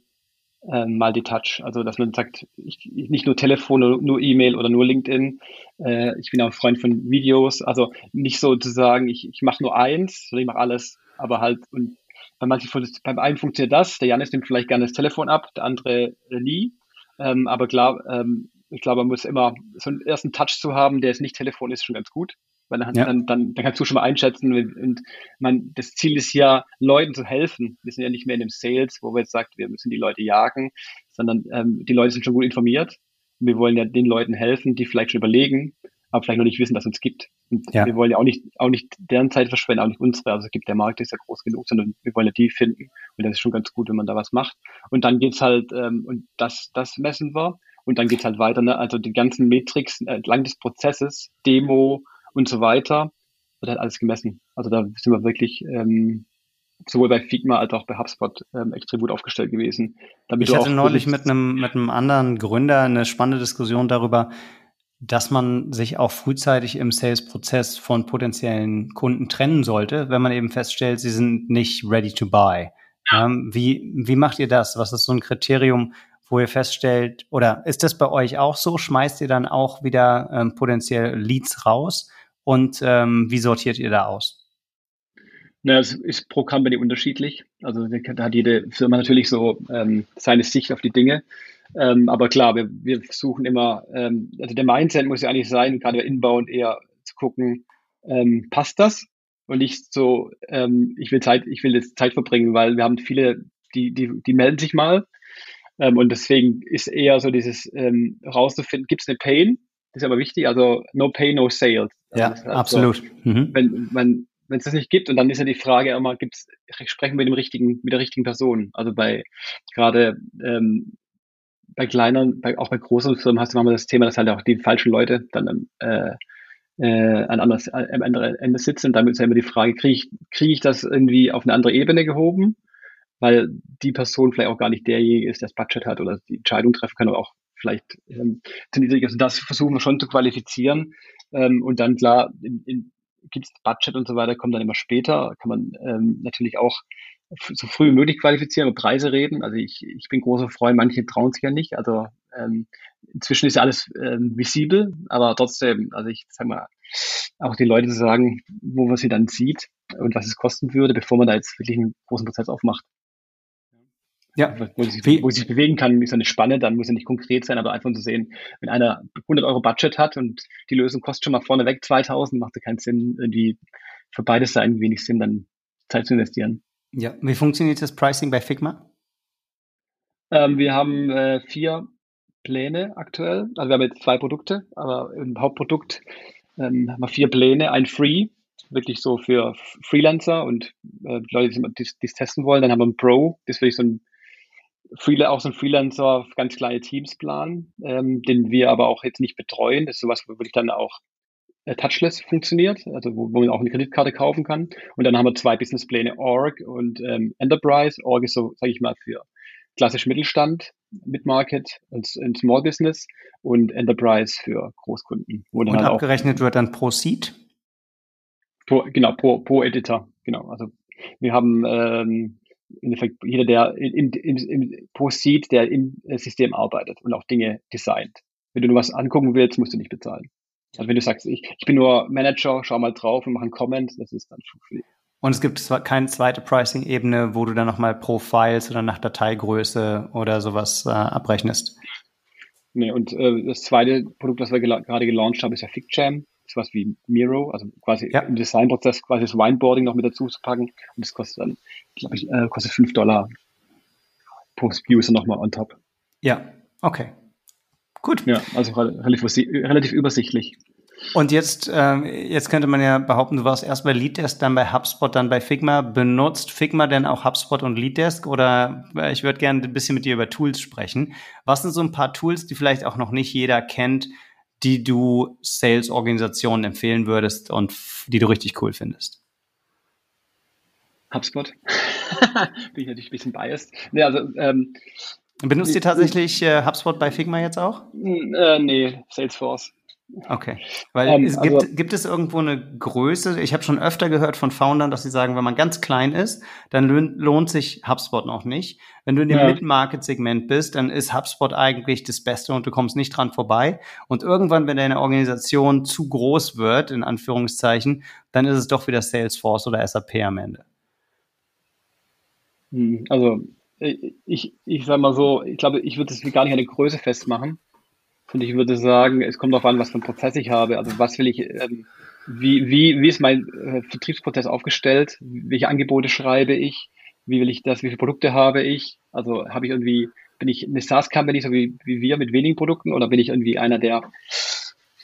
äh, Multi-Touch. Also, dass man sagt, ich, nicht nur Telefon, nur E-Mail oder nur LinkedIn. Äh, ich bin auch ein Freund von Videos. Also nicht so zu sagen, ich, ich mache nur eins, sondern ich mache alles. Aber halt, und bei manchen, beim einen funktioniert das, der Janis nimmt vielleicht gerne das Telefon ab, der andere äh, nie. Ähm, aber klar, ähm, ich glaube, man muss immer so einen ersten Touch zu haben, der ist nicht Telefon ist, schon ganz gut. Weil dann, ja. dann, dann, dann kannst du schon mal einschätzen. Und man, das Ziel ist ja, Leuten zu helfen. Wir sind ja nicht mehr in dem Sales, wo wir jetzt sagt, wir müssen die Leute jagen, sondern ähm, die Leute sind schon gut informiert. Wir wollen ja den Leuten helfen, die vielleicht schon überlegen, aber vielleicht noch nicht wissen, dass es uns gibt. Und ja. wir wollen ja auch nicht, auch nicht deren Zeit verschwenden, auch nicht unsere. Also es gibt der Markt ist ja groß genug, sondern wir wollen ja die finden. Und das ist schon ganz gut, wenn man da was macht. Und dann geht's halt, ähm, und das, das messen wir. Und dann geht's halt weiter, ne? also die ganzen Metrics äh, entlang des Prozesses, Demo und so weiter, wird halt alles gemessen. Also da sind wir wirklich ähm, sowohl bei Figma als auch bei HubSpot ähm, extrem gut aufgestellt gewesen. ich hatte neulich mit einem, mit einem anderen Gründer eine spannende Diskussion darüber, dass man sich auch frühzeitig im Sales-Prozess von potenziellen Kunden trennen sollte, wenn man eben feststellt, sie sind nicht ready to buy. Ja. Ähm, wie, wie macht ihr das? Was ist so ein Kriterium, wo ihr feststellt, oder ist das bei euch auch so? Schmeißt ihr dann auch wieder ähm, potenziell Leads raus? Und ähm, wie sortiert ihr da aus? Na, es ist pro Company unterschiedlich. Also da hat jede Firma natürlich so ähm, seine Sicht auf die Dinge. Ähm, aber klar, wir, wir versuchen immer, ähm, also der Mindset muss ja eigentlich sein, gerade bei Inbound eher zu gucken, ähm, passt das? Und nicht so, ähm, ich will Zeit, ich will jetzt Zeit verbringen, weil wir haben viele, die, die, die melden sich mal. Ähm, und deswegen ist eher so dieses ähm, rauszufinden, gibt es eine Pain? Das ist aber wichtig, also no pain, no sales. Ja, also, absolut. Mhm. Wenn man wenn es das nicht gibt, und dann ist ja die Frage immer, gibt's, sprechen wir mit dem richtigen, mit der richtigen Person? Also bei gerade ähm, bei kleineren, bei, auch bei großen Firmen hast du manchmal das Thema, dass halt auch die falschen Leute dann äh, äh, an anderes, am anderen Ende sitzen. Und damit ist ja immer die Frage, kriege ich, krieg ich das irgendwie auf eine andere Ebene gehoben? Weil die Person vielleicht auch gar nicht derjenige ist, der das Budget hat oder die Entscheidung treffen kann oder auch vielleicht ähm, zu niedrig ist. Das versuchen wir schon zu qualifizieren. Ähm, und dann klar, in, in, gibt es Budget und so weiter, kommt dann immer später. Kann man ähm, natürlich auch so früh wie möglich qualifizieren, über Preise reden. Also ich, ich bin großer Freund, manche trauen sich ja nicht. Also ähm, inzwischen ist ja alles ähm, visibel, aber trotzdem, also ich sag mal, auch die Leute zu sagen, wo man sie dann sieht und was es kosten würde, bevor man da jetzt wirklich einen großen Prozess aufmacht. Ja. Wo sich, wo sich bewegen kann, ist eine Spanne, dann muss er nicht konkret sein, aber einfach zu sehen, wenn einer 100 Euro Budget hat und die Lösung kostet schon mal vorneweg 2000, macht es keinen Sinn, irgendwie für beides Seiten wenig Sinn, dann Zeit zu investieren. Ja, wie funktioniert das Pricing bei Figma? Ähm, wir haben äh, vier Pläne aktuell. Also wir haben jetzt zwei Produkte, aber im Hauptprodukt ähm, haben wir vier Pläne. Ein Free, wirklich so für Freelancer und äh, Leute, die es testen wollen. Dann haben wir ein Pro, das ist wirklich so ein Freelancer, auch so ein Freelancer, ganz kleine Teams Plan, ähm, den wir aber auch jetzt nicht betreuen. Das ist sowas, wo wirklich dann auch touchless funktioniert, also wo, wo, man auch eine Kreditkarte kaufen kann. Und dann haben wir zwei Businesspläne, Org und ähm, Enterprise. Org ist so, sage ich mal, für klassisch Mittelstand, Mid-Market und, und, Small Business und Enterprise für Großkunden. und halt abgerechnet wird dann pro Seat? Pro, genau, pro, pro Editor, genau. Also wir haben ähm, im Endeffekt jeder, der im, im, im, pro Seat, der im System arbeitet und auch Dinge designt. Wenn du nur was angucken willst, musst du nicht bezahlen. Also wenn du sagst, ich, ich bin nur Manager, schau mal drauf und mach einen Comment, das ist dann schon free. Und es gibt keine zweite Pricing-Ebene, wo du dann nochmal pro Files oder nach Dateigröße oder sowas äh, abrechnest. Nee, und äh, das zweite Produkt, das wir gel gerade gelauncht haben, ist ja FigJam. Das ist was wie Miro, also quasi ja. im Designprozess quasi das Wineboarding noch mit dazu zu packen. Und das kostet dann, glaube ich, äh, kostet 5 Dollar pro User nochmal on top. Ja, okay. Gut. Ja, also relativ, relativ übersichtlich. Und jetzt, äh, jetzt könnte man ja behaupten, du warst erst bei Leaddesk, dann bei HubSpot, dann bei Figma. Benutzt Figma denn auch HubSpot und Leaddesk? Oder äh, ich würde gerne ein bisschen mit dir über Tools sprechen. Was sind so ein paar Tools, die vielleicht auch noch nicht jeder kennt, die du Sales-Organisationen empfehlen würdest und die du richtig cool findest? HubSpot. Bin ich natürlich ein bisschen biased. Nee, also ähm, Benutzt ihr tatsächlich äh, HubSpot bei Figma jetzt auch? Äh, nee, Salesforce. Okay, weil ähm, es gibt, also, gibt es irgendwo eine Größe? Ich habe schon öfter gehört von Foundern, dass sie sagen, wenn man ganz klein ist, dann lohnt, sich HubSpot noch nicht. Wenn du in dem ja. Mid-Market-Segment bist, dann ist HubSpot eigentlich das Beste und du kommst nicht dran vorbei. Und irgendwann, wenn deine Organisation zu groß wird, in Anführungszeichen, dann ist es doch wieder Salesforce oder SAP am Ende. Hm, also ich, ich sage mal so, ich glaube, ich würde es gar nicht an der Größe festmachen. Und ich würde sagen, es kommt darauf an, was für einen Prozess ich habe. Also was will ich, ähm, wie, wie, wie ist mein äh, Vertriebsprozess aufgestellt? Welche Angebote schreibe ich? Wie will ich das? Wie viele Produkte habe ich? Also habe ich irgendwie, bin ich eine SaaS-Company, so wie, wie wir mit wenigen Produkten, oder bin ich irgendwie einer, der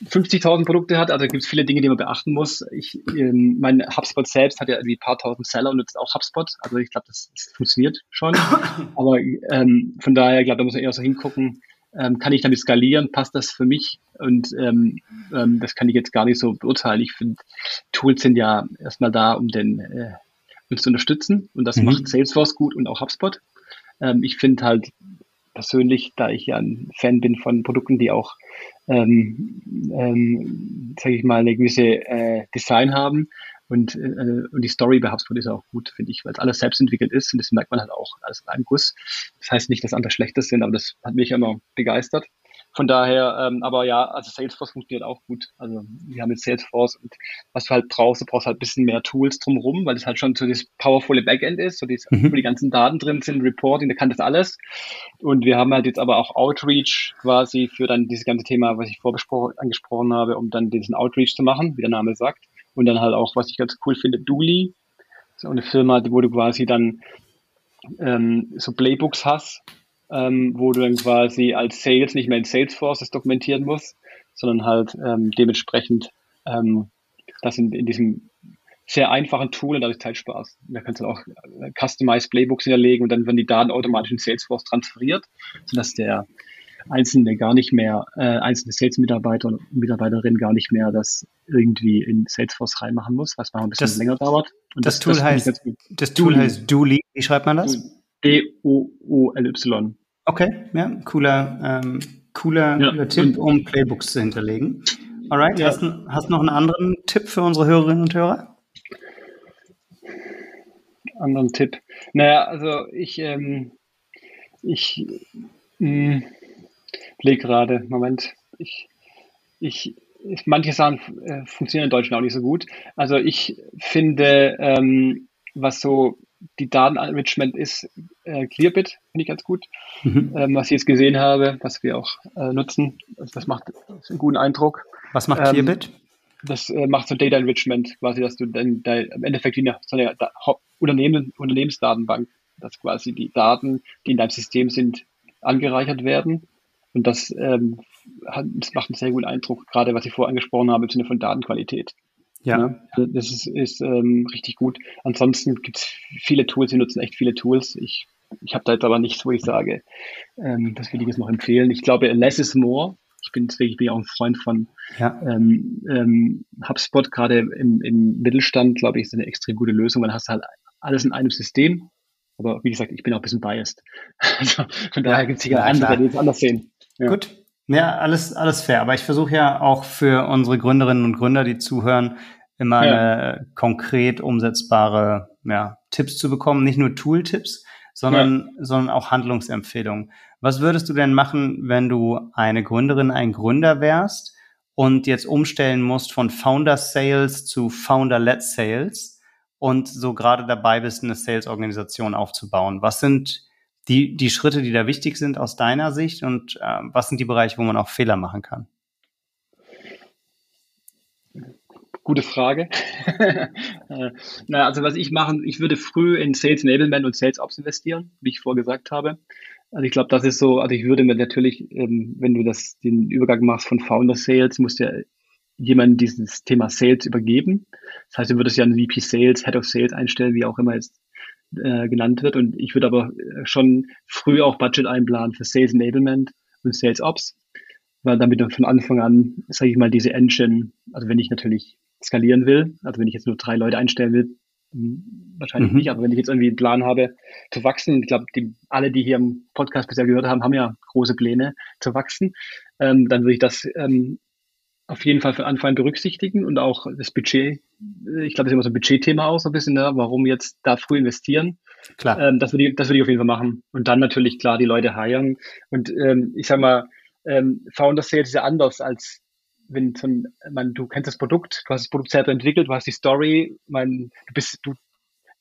50.000 Produkte hat? Also gibt es viele Dinge, die man beachten muss. Ich, ähm, mein HubSpot selbst hat ja irgendwie ein paar tausend Seller und nutzt auch HubSpot. Also ich glaube, das, das, funktioniert schon. Aber ähm, von daher, ich glaube, da muss man eher so hingucken, ähm, kann ich damit skalieren? Passt das für mich? Und ähm, ähm, das kann ich jetzt gar nicht so beurteilen. Ich finde, Tools sind ja erstmal da, um den äh, uns zu unterstützen. Und das mhm. macht Salesforce gut und auch HubSpot. Ähm, ich finde halt persönlich, da ich ja ein Fan bin von Produkten, die auch, ähm, ähm, sage ich mal, eine gewisse äh, Design haben, und, äh, und die Story bei HubSpot ist auch gut, finde ich, weil es alles selbst entwickelt ist und das merkt man halt auch alles in einem Guss. Das heißt nicht, dass andere schlechter sind, aber das hat mich immer begeistert. Von daher, ähm, aber ja, also Salesforce funktioniert auch gut. Also wir haben jetzt Salesforce und was du halt brauchst, du brauchst halt ein bisschen mehr Tools drumherum, weil es halt schon so das powervolle Backend ist, so dieses, mhm. wo die ganzen Daten drin sind, Reporting, der kann das alles. Und wir haben halt jetzt aber auch Outreach quasi für dann dieses ganze Thema, was ich vorbesprochen angesprochen habe, um dann diesen Outreach zu machen, wie der Name sagt. Und dann halt auch, was ich ganz cool finde, Dooley. So eine Firma, wo du quasi dann ähm, so Playbooks hast, ähm, wo du dann quasi als Sales nicht mehr in Salesforce das dokumentieren musst, sondern halt ähm, dementsprechend ähm, das in, in diesem sehr einfachen Tool und dadurch Zeit Spaß. Da kannst du auch äh, Customized Playbooks hinterlegen und dann werden die Daten automatisch in Salesforce transferiert, sodass der Einzelne gar nicht mehr, äh, einzelne Sales-Mitarbeiter und Mitarbeiterinnen gar nicht mehr das irgendwie in Salesforce reinmachen muss, was mal ein bisschen das, länger dauert. Und das, das Tool das heißt, das Tool heißt Dooley. Wie schreibt man das? D-O-O-L-Y. Okay, ja, cooler, ähm, cooler, ja. Tipp, um Playbooks zu hinterlegen. Alright, ja. hast, hast noch einen anderen Tipp für unsere Hörerinnen und Hörer? Anderen Tipp. Naja, also ich, ähm, ich, mh, Blick gerade, Moment, ich, ich, manche Sachen äh, funktionieren in Deutschland auch nicht so gut. Also ich finde, ähm, was so die Datenenrichment ist, äh, Clearbit finde ich ganz gut. Mhm. Ähm, was ich jetzt gesehen habe, was wir auch äh, nutzen, das macht einen guten Eindruck. Was macht Clearbit? Ähm, das äh, macht so Data Enrichment, quasi, dass du dann im Endeffekt wie eine, so eine Unternehmen, Unternehmensdatenbank, dass quasi die Daten, die in deinem System sind, angereichert werden und das, ähm, hat, das macht einen sehr guten Eindruck, gerade was ich vorher angesprochen habe im Sinne von Datenqualität. Ja. ja also das ist, ist ähm, richtig gut. Ansonsten gibt es viele Tools, wir nutzen echt viele Tools. Ich, ich habe da jetzt aber nichts, wo ich sage, ähm, das will ich jetzt noch empfehlen. Ich glaube, less is more. Ich bin deswegen ich bin auch ein Freund von ja. ähm, ähm, HubSpot, gerade im, im Mittelstand, glaube ich, ist eine extrem gute Lösung. Man hast halt alles in einem System. Aber wie gesagt, ich bin auch ein bisschen biased. Also von daher gibt es sicher ja, andere, die es anders sehen. Ja. Gut. Ja, alles, alles fair. Aber ich versuche ja auch für unsere Gründerinnen und Gründer, die zuhören, immer ja. eine konkret umsetzbare ja, Tipps zu bekommen. Nicht nur Tool-Tipps, sondern, ja. sondern auch Handlungsempfehlungen. Was würdest du denn machen, wenn du eine Gründerin, ein Gründer wärst und jetzt umstellen musst von Founder Sales zu Founder-led Sales und so gerade dabei bist, eine Sales-Organisation aufzubauen? Was sind die, die Schritte, die da wichtig sind aus deiner Sicht und äh, was sind die Bereiche, wo man auch Fehler machen kann? Gute Frage. äh, na, also was ich machen, ich würde früh in Sales Enablement und Sales Ops investieren, wie ich vorher gesagt habe. Also ich glaube, das ist so, also ich würde mir natürlich, ähm, wenn du das, den Übergang machst von Founder Sales, musst du ja jemanden dieses Thema Sales übergeben. Das heißt, du würdest ja einen VP Sales, Head of Sales einstellen, wie auch immer jetzt äh, genannt wird. Und ich würde aber äh, schon früh auch Budget einplanen für Sales Enablement und Sales Ops, weil damit dann von Anfang an, sage ich mal, diese Engine, also wenn ich natürlich skalieren will, also wenn ich jetzt nur drei Leute einstellen will, hm, wahrscheinlich mhm. nicht, aber wenn ich jetzt irgendwie einen Plan habe zu wachsen, ich glaube, die, alle, die hier im Podcast bisher gehört haben, haben ja große Pläne zu wachsen, ähm, dann würde ich das ähm, auf jeden Fall von Anfang an berücksichtigen und auch das Budget. Ich glaube, das ist immer so ein Budgetthema auch so ein bisschen, ne? warum jetzt da früh investieren. Klar. Ähm, das würde ich, das würde ich auf jeden Fall machen. Und dann natürlich klar die Leute heiern. Und ähm, ich sag mal, ähm, Founder Sales ist ja anders als wenn so ein, man, du kennst das Produkt, du hast das Produkt selber entwickelt, du hast die Story, man, du bist, du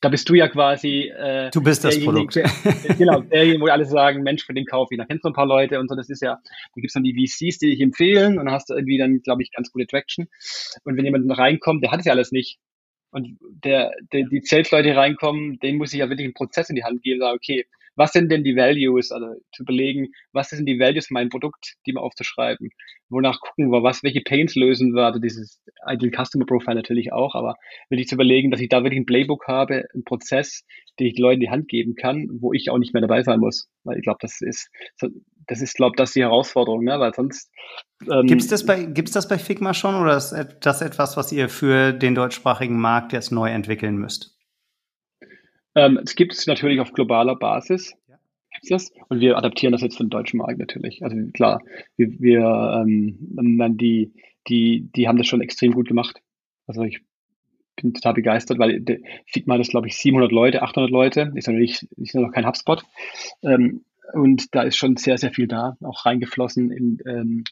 da bist du ja quasi. Äh, du bist das Produkt. Der, genau, derjenige, wo alle sagen, Mensch, für den kaufe ich. Da kennst du ein paar Leute und so. Das ist ja, da gibt's dann die VCs, die dich empfehlen und dann hast du irgendwie dann, glaube ich, ganz gute Traction. Und wenn jemand reinkommt, der hat es ja alles nicht. Und der, der die Sales-Leute reinkommen, denen muss ich ja wirklich einen Prozess in die Hand geben, sagen, okay, was sind denn die Values, also zu überlegen, was sind die Values für mein Produkt, die mal aufzuschreiben, wonach gucken wir, was, welche Pains lösen wir, also dieses Ideal Customer Profile natürlich auch, aber wirklich zu überlegen, dass ich da wirklich ein Playbook habe, einen Prozess, den ich den Leuten in die Hand geben kann, wo ich auch nicht mehr dabei sein muss, weil ich glaube, das ist, das ist, glaube das die Herausforderung, ne? weil sonst. Ähm, Gibt es das das bei Figma schon oder ist das etwas, was ihr für den deutschsprachigen Markt jetzt neu entwickeln müsst? Ähm, es gibt es natürlich auf globaler Basis. Das. Und wir adaptieren das jetzt für den deutschen Markt natürlich. Also klar, wir, wir ähm, die, die, die haben das schon extrem gut gemacht. Also ich bin total begeistert, weil Figma ist, glaube ich, 700 Leute, 800 Leute, ist natürlich ist noch kein HubSpot. Ähm, und da ist schon sehr, sehr viel da, auch reingeflossen in, ähm,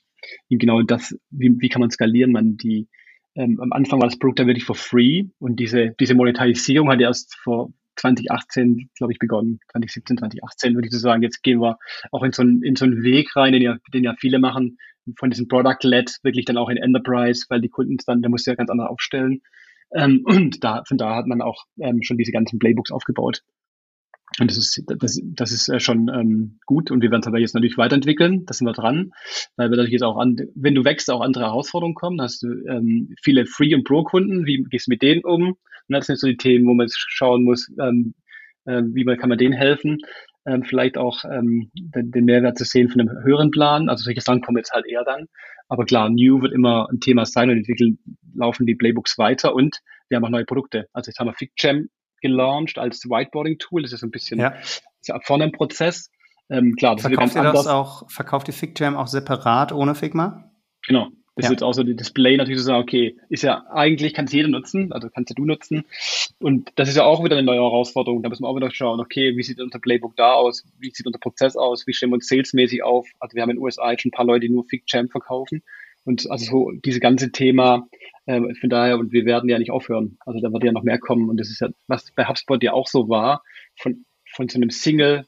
in genau das, wie, wie kann man skalieren. Man die, ähm, am Anfang war das Produkt dann wirklich for free und diese, diese Monetarisierung hat erst vor 2018, glaube ich, begonnen. 2017, 2018 würde ich so sagen. Jetzt gehen wir auch in so einen, in so einen Weg rein, den ja, den ja viele machen, von diesem Product-Led wirklich dann auch in Enterprise, weil die Kunden dann, da muss ja ganz anders aufstellen. Ähm, und da, von da hat man auch ähm, schon diese ganzen Playbooks aufgebaut. Und das ist, das, das ist äh, schon ähm, gut. Und wir werden es aber jetzt natürlich weiterentwickeln, da sind wir dran, weil wir natürlich jetzt auch an, wenn du wächst, auch andere Herausforderungen kommen, hast du ähm, viele Free- und Pro-Kunden, wie gehst du mit denen um? Und das sind so die Themen, wo man jetzt schauen muss, ähm, äh, wie man, kann man denen helfen, ähm, vielleicht auch ähm, den, den Mehrwert zu sehen von einem höheren Plan, also solche Sachen kommen jetzt halt eher dann, aber klar, New wird immer ein Thema sein und entwickeln, laufen die Playbooks weiter. Und wir haben auch neue Produkte. Also jetzt haben wir FigJam gelauncht als Whiteboarding-Tool. Das ist ein bisschen ja. vorne im Prozess. Ähm, klar, das verkauft ihr das auch, verkauft ihr FigJam auch separat ohne Figma? Genau. Das ja. wird auch so die Display natürlich so sagen, okay, ist ja eigentlich kann es jeder nutzen, also kannst ja du nutzen. Und das ist ja auch wieder eine neue Herausforderung. Da müssen wir auch wieder schauen, okay, wie sieht unser Playbook da aus? Wie sieht unser Prozess aus? Wie stellen wir uns salesmäßig auf? Also wir haben in den USA jetzt schon ein paar Leute, die nur FigJam verkaufen. Und also so diese ganze Thema, äh, von daher, und wir werden ja nicht aufhören. Also da wird ja noch mehr kommen. Und das ist ja, was bei HubSpot ja auch so war, von, von so einem Single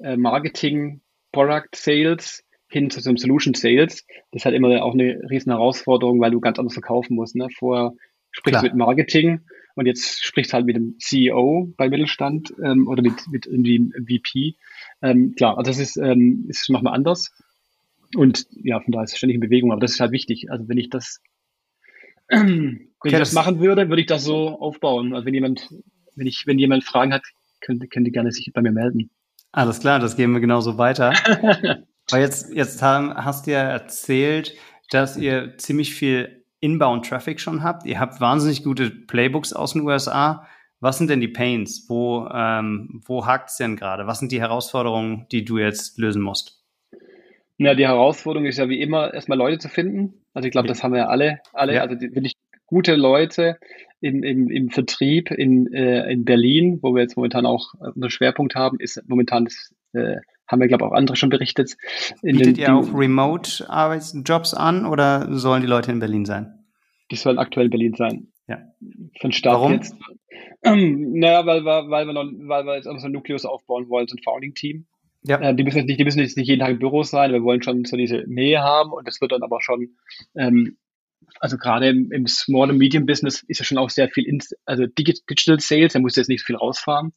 äh, Marketing, Product Sales hin zu so einem Solution Sales. Das ist halt immer auch eine riesen Herausforderung, weil du ganz anders verkaufen musst. Ne? Vorher sprichst du mit Marketing und jetzt sprichst du halt mit dem CEO bei Mittelstand ähm, oder mit, mit irgendwie VP. Ähm, klar, also das ist, ähm, ist nochmal anders. Und ja, von daher ist es ständig in Bewegung, aber das ist halt wichtig. Also wenn ich das, wenn ich das, machen würde, würde ich das so aufbauen. Also wenn jemand, wenn ich, wenn jemand Fragen hat, könnt, könnt ihr gerne sich bei mir melden. Alles klar, das geben wir genauso weiter. Weil jetzt, jetzt haben, hast du ja erzählt, dass ihr ziemlich viel Inbound-Traffic schon habt. Ihr habt wahnsinnig gute Playbooks aus den USA. Was sind denn die Pains? Wo, ähm, wo hakt es denn gerade? Was sind die Herausforderungen, die du jetzt lösen musst? Ja, die Herausforderung ist ja wie immer, erstmal Leute zu finden. Also ich glaube, das haben wir alle, alle, ja. also wirklich gute Leute im, im, im Vertrieb in, äh, in Berlin, wo wir jetzt momentan auch einen Schwerpunkt haben, ist momentan das, äh, haben wir, glaube ich, auch andere schon berichtet. Bietet ihr auch Remote-Arbeitsjobs an oder sollen die Leute in Berlin sein? Die sollen aktuell in Berlin sein. Ja. Von Start Warum? jetzt. Ähm, naja, weil wir, weil wir noch, weil wir jetzt auch so ein Nukleus aufbauen wollen, so ein Founding-Team. Ja. Äh, die, müssen jetzt nicht, die müssen jetzt nicht jeden Tag im Büro sein, wir wollen schon so diese Nähe haben und das wird dann aber schon, ähm, also gerade im, im Small- und Medium-Business ist ja schon auch sehr viel, in, also Digital Sales, da muss jetzt nicht so viel rausfahren.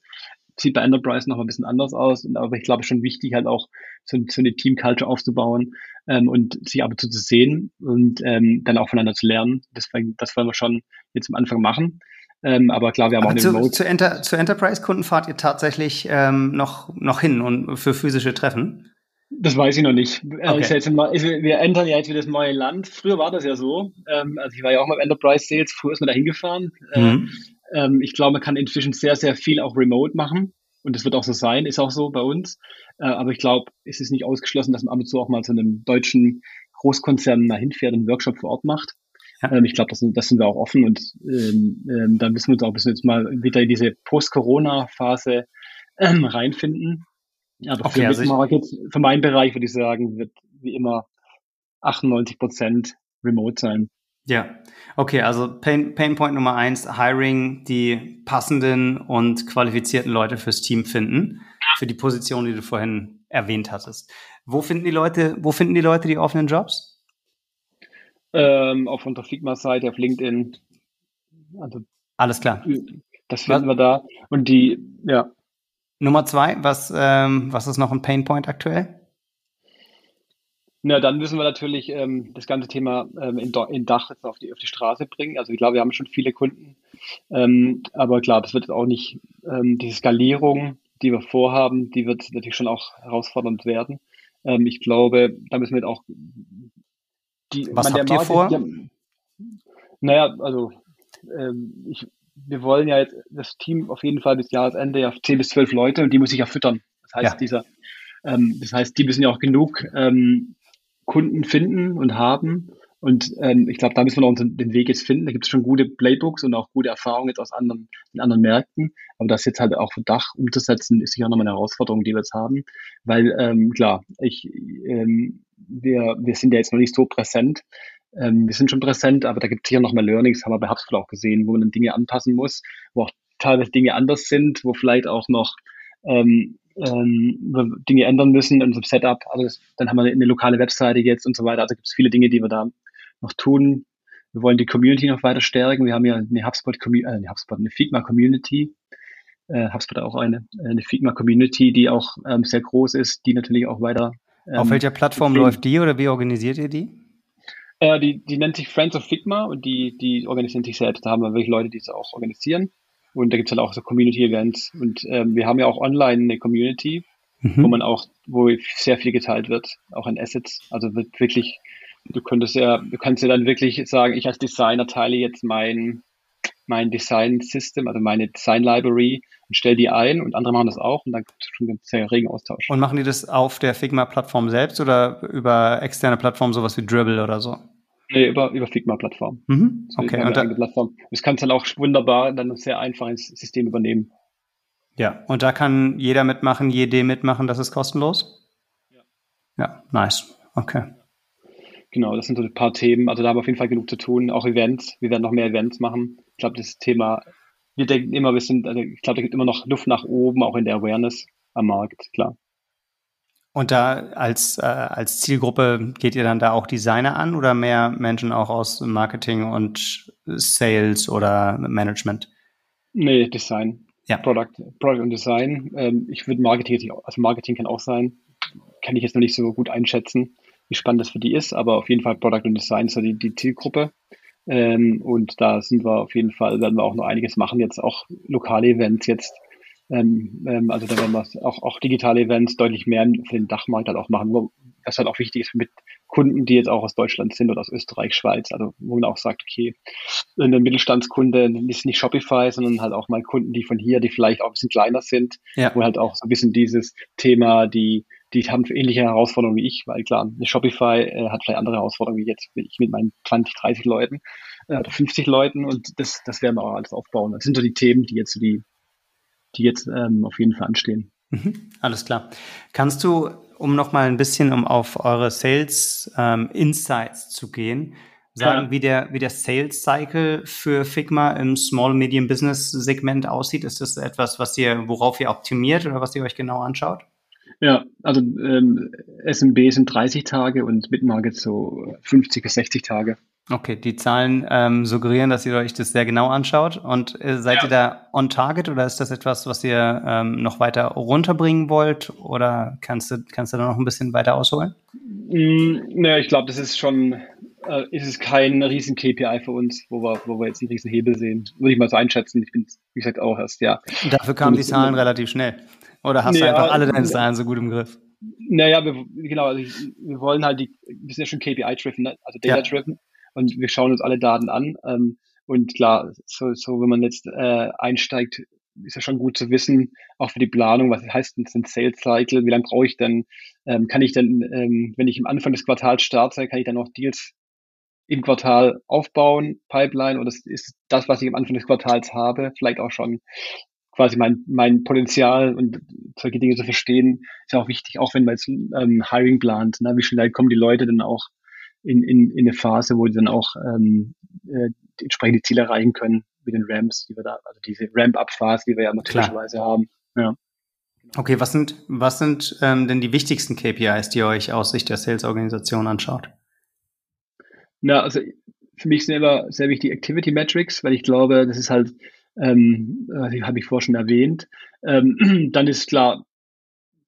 Sieht bei Enterprise noch ein bisschen anders aus, aber ich glaube schon wichtig halt auch so, so eine Team-Culture aufzubauen ähm, und sich ab und zu zu sehen und ähm, dann auch voneinander zu lernen. Deswegen, das wollen wir schon jetzt am Anfang machen. Ähm, aber klar, wir haben aber auch eine zu, Remote. Zu, Enter zu Enterprise-Kunden fahrt ihr tatsächlich ähm, noch, noch hin und für physische Treffen? Das weiß ich noch nicht. Äh, okay. Ist mal, ist, wir ändern ja jetzt wieder das neue Land. Früher war das ja so. Ähm, also ich war ja auch mal im Enterprise Sales. Früher ist man da hingefahren. Äh, mhm. Ähm, ich glaube, man kann inzwischen sehr, sehr viel auch remote machen. Und das wird auch so sein, ist auch so bei uns. Äh, aber ich glaube, es ist nicht ausgeschlossen, dass man ab und zu auch mal zu einem deutschen Großkonzern dahin fährt und einen Workshop vor Ort macht. Ja. Ähm, ich glaube, das, das sind wir auch offen und ähm, ähm, da müssen wir uns auch bis jetzt mal wieder in diese Post-Corona-Phase ähm, reinfinden. Aber okay, für, also Market, für meinen Bereich würde ich sagen, wird wie immer 98 Prozent remote sein. Ja, okay, also Pain, Pain Point Nummer eins, Hiring, die passenden und qualifizierten Leute fürs Team finden, für die Position, die du vorhin erwähnt hattest. Wo finden die Leute, wo finden die Leute die offenen Jobs? Ähm, auf unserer Figma-Seite, auf LinkedIn. Also, Alles klar. Das finden was? wir da. Und die, ja. Nummer zwei, was, ähm, was ist noch ein Pain Point aktuell? Na, dann müssen wir natürlich ähm, das ganze Thema ähm, in, in, Dach jetzt auf die, auf die Straße bringen. Also ich glaube, wir haben schon viele Kunden. Ähm, aber klar, das wird auch nicht, ähm, die Skalierung, die wir vorhaben, die wird natürlich schon auch herausfordernd werden. Ähm, ich glaube, da müssen wir auch die, Was man, habt ihr vor? Die, naja, also ähm, ich, wir wollen ja jetzt das Team auf jeden Fall bis Jahresende ja 10 bis 12 Leute und die muss ich ja füttern. Das heißt, ja. dieser, ähm, das heißt, die müssen ja auch genug ähm, Kunden finden und haben. Und ähm, ich glaube, da müssen wir noch den Weg jetzt finden. Da gibt es schon gute Playbooks und auch gute Erfahrungen jetzt aus anderen, in anderen Märkten. Aber das jetzt halt auch für Dach umzusetzen, ist sicher nochmal eine Herausforderung, die wir jetzt haben. Weil, ähm, klar, ich, ähm, wir, wir sind ja jetzt noch nicht so präsent. Ähm, wir sind schon präsent, aber da gibt es sicher noch mal Learnings, haben wir bei HubSpot auch gesehen, wo man dann Dinge anpassen muss, wo auch teilweise Dinge anders sind, wo vielleicht auch noch ähm, ähm, Dinge ändern müssen in unserem Setup. Also das, dann haben wir eine lokale Webseite jetzt und so weiter. Also gibt es viele Dinge, die wir da noch tun. Wir wollen die Community noch weiter stärken. Wir haben ja eine HubSpot, äh, eine HubSpot, eine Figma Community. Äh, HubSpot auch eine, eine Figma Community, die auch ähm, sehr groß ist, die natürlich auch weiter. Ähm, Auf welcher Plattform läuft die oder wie organisiert ihr die? Äh, die, die nennt sich Friends of Figma und die, die organisieren sich selbst. Da haben wir wirklich Leute, die es auch organisieren. Und da gibt es halt auch so Community-Events. Und ähm, wir haben ja auch online eine Community, mhm. wo man auch, wo sehr viel geteilt wird, auch in Assets. Also wird wirklich, du könntest ja, du kannst ja dann wirklich sagen, ich als Designer teile jetzt mein, mein Design System, also meine Design Library und stelle die ein und andere machen das auch und dann gibt es schon einen sehr regen Austausch. Und machen die das auf der Figma-Plattform selbst oder über externe Plattformen, sowas wie Dribble oder so? Nee, über, über Figma-Plattform. Mhm. Okay. Und da, Plattform. Das kannst dann auch wunderbar dann sehr einfach ins System übernehmen. Ja, und da kann jeder mitmachen, jede mitmachen, das ist kostenlos? Ja. Ja, nice. Okay. Genau, das sind so ein paar Themen. Also da haben wir auf jeden Fall genug zu tun. Auch Events. Wir werden noch mehr Events machen. Ich glaube, das Thema, wir denken immer, wir sind, also ich glaube, da gibt immer noch Luft nach oben, auch in der Awareness am Markt, klar. Und da als, äh, als Zielgruppe geht ihr dann da auch Designer an oder mehr Menschen auch aus Marketing und Sales oder Management? Nee, Design. Ja. Product, Product und Design. Ähm, ich würde Marketing, also Marketing kann auch sein. Kann ich jetzt noch nicht so gut einschätzen, wie spannend das für die ist, aber auf jeden Fall Product und Design ist so die, die Zielgruppe. Ähm, und da sind wir auf jeden Fall, werden wir auch noch einiges machen, jetzt auch lokale Events jetzt ähm, ähm, also da werden wir auch, auch digitale Events deutlich mehr für den Dachmarkt halt auch machen, wo, was halt auch wichtig ist mit Kunden, die jetzt auch aus Deutschland sind oder aus Österreich, Schweiz, also wo man auch sagt, okay, ein Mittelstandskunde ist nicht Shopify, sondern halt auch mal Kunden, die von hier, die vielleicht auch ein bisschen kleiner sind, ja. wo halt auch so ein bisschen dieses Thema, die die haben ähnliche Herausforderungen wie ich, weil klar, eine Shopify äh, hat vielleicht andere Herausforderungen wie jetzt ich mit meinen 20, 30 Leuten äh, oder 50 Leuten und das, das werden wir auch alles aufbauen. Das sind so die Themen, die jetzt so die die jetzt ähm, auf jeden Fall anstehen. Mhm, alles klar. Kannst du, um noch mal ein bisschen um auf eure Sales ähm, Insights zu gehen, sagen, ja. wie der wie der Sales Cycle für Figma im Small Medium Business Segment aussieht? Ist das etwas, was ihr worauf ihr optimiert oder was ihr euch genau anschaut? Ja, also ähm, SMB sind 30 Tage und Midmarket so 50 bis 60 Tage. Okay, die Zahlen ähm, suggerieren, dass ihr euch das sehr genau anschaut. Und äh, seid ja. ihr da on target oder ist das etwas, was ihr ähm, noch weiter runterbringen wollt? Oder kannst du, kannst du da noch ein bisschen weiter ausholen? Mm, naja, ich glaube, das ist schon, äh, ist es kein riesen KPI für uns, wo wir, wo wir jetzt einen riesen Hebel sehen. Würde ich mal so einschätzen. Ich bin, wie gesagt, auch erst, ja. Dafür kamen die Zahlen relativ schnell. Oder hast naja, du einfach alle deine Zahlen so gut im Griff? Naja, wir, genau, also ich, wir wollen halt die, wir sind ja schon KPI-driven, ne? also data-driven. Ja und wir schauen uns alle Daten an. Ähm, und klar, so, so wenn man jetzt äh, einsteigt, ist ja schon gut zu wissen, auch für die Planung, was heißt denn ein Sales Cycle, wie lange brauche ich denn, ähm, kann ich denn, ähm, wenn ich am Anfang des Quartals starte, kann ich dann noch Deals im Quartal aufbauen, Pipeline, oder ist das, was ich am Anfang des Quartals habe, vielleicht auch schon quasi mein, mein Potenzial und solche Dinge zu verstehen, ist ja auch wichtig, auch wenn man jetzt ähm, Hiring plant, ne? wie schnell kommen die Leute dann auch in, in, in eine Phase, wo die dann auch ähm, äh, entsprechende Ziele erreichen können mit den Ramps, die wir da, also diese Ramp-Up-Phase, die wir ja natürlicherweise haben. Ja. Okay, was sind, was sind ähm, denn die wichtigsten KPIs, die ihr euch aus Sicht der Sales-Organisation anschaut? Na, also für mich sind immer sehr wichtig Activity Metrics, weil ich glaube, das ist halt, ähm, äh, habe ich vorher schon erwähnt. Ähm, dann ist klar,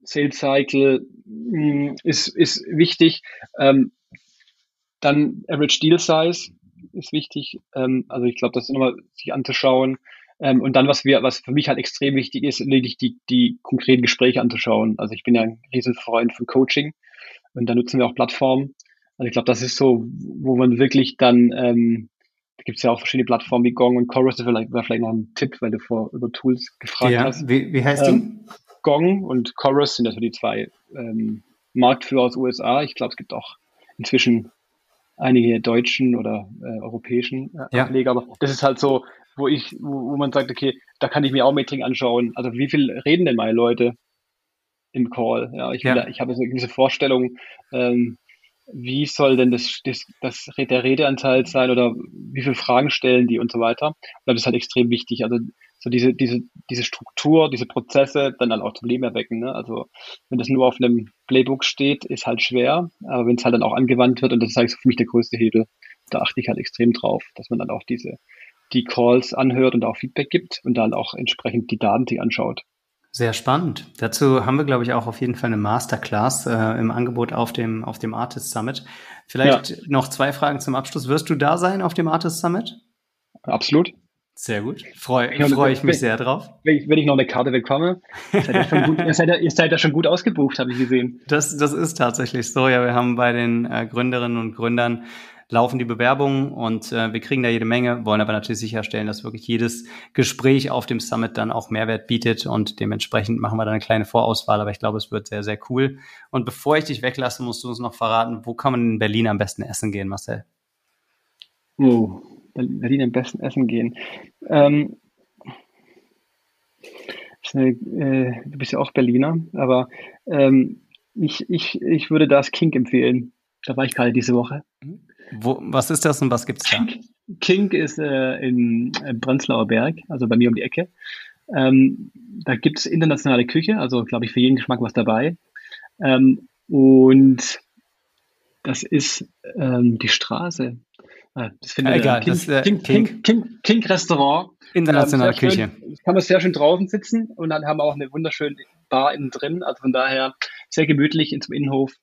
Sales Cycle mh, mm, ist, ist wichtig. Ähm, dann Average Deal Size ist wichtig. Ähm, also ich glaube, das ist nochmal sich anzuschauen. Ähm, und dann, was wir, was für mich halt extrem wichtig ist, lediglich die, die konkreten Gespräche anzuschauen. Also ich bin ja ein Riesenfreund von Coaching und da nutzen wir auch Plattformen. Also ich glaube, das ist so, wo man wirklich dann, ähm, da gibt es ja auch verschiedene Plattformen wie Gong und Chorus, das wäre vielleicht noch ein Tipp, weil du vor über Tools gefragt ja, hast. Wie, wie heißt ähm, die? Gong und Chorus sind also die zwei ähm, Marktführer aus USA. Ich glaube, es gibt auch inzwischen einige deutschen oder äh, europäischen äh, ja. Ableger, aber das ist halt so, wo ich, wo, wo man sagt, okay, da kann ich mir auch Metring anschauen. Also wie viel reden denn meine Leute im Call? Ja, ich, ja. ich habe so eine gewisse Vorstellung, ähm, wie soll denn das, das, das der Redeanteil sein oder wie viele Fragen stellen die und so weiter. Und das ist halt extrem wichtig. Also so diese, diese, diese Struktur, diese Prozesse dann halt auch zum Leben erwecken. Ne? Also wenn das nur auf einem Playbook steht, ist halt schwer, aber wenn es halt dann auch angewandt wird, und das ist eigentlich für mich der größte Hebel, da achte ich halt extrem drauf, dass man dann auch diese die Calls anhört und auch Feedback gibt und dann auch entsprechend die Daten sich anschaut. Sehr spannend. Dazu haben wir, glaube ich, auch auf jeden Fall eine Masterclass äh, im Angebot auf dem, auf dem Artist Summit. Vielleicht ja. noch zwei Fragen zum Abschluss. Wirst du da sein auf dem Artist Summit? Absolut. Sehr gut. Freue freu ich mich wenn, sehr drauf. Wenn ich, wenn ich noch eine Karte bekomme, seid ihr, schon gut, ihr, seid, ihr seid ja schon gut ausgebucht, habe ich gesehen. Das, das ist tatsächlich so. Ja, wir haben bei den äh, Gründerinnen und Gründern laufen die Bewerbungen und äh, wir kriegen da jede Menge, wollen aber natürlich sicherstellen, dass wirklich jedes Gespräch auf dem Summit dann auch Mehrwert bietet und dementsprechend machen wir da eine kleine Vorauswahl, aber ich glaube, es wird sehr, sehr cool. Und bevor ich dich weglasse, musst du uns noch verraten, wo kann man in Berlin am besten essen gehen, Marcel? Oh, Berlin am besten essen gehen. Ähm, eine, äh, du bist ja auch Berliner, aber ähm, ich, ich, ich würde das King empfehlen. Da war ich gerade diese Woche. Wo, was ist das und was gibt's da? King ist äh, in, in Prenzlauer Berg, also bei mir um die Ecke. Ähm, da gibt's internationale Küche, also glaube ich für jeden Geschmack was dabei. Ähm, und das ist ähm, die Straße. Ah, das finde ich egal. King, das, äh, King, King, King, King Restaurant. Internationale ähm, Küche. Schön, kann man sehr schön draußen sitzen und dann haben wir auch eine wunderschöne Bar innen drin. Also von daher sehr gemütlich ins Innenhof.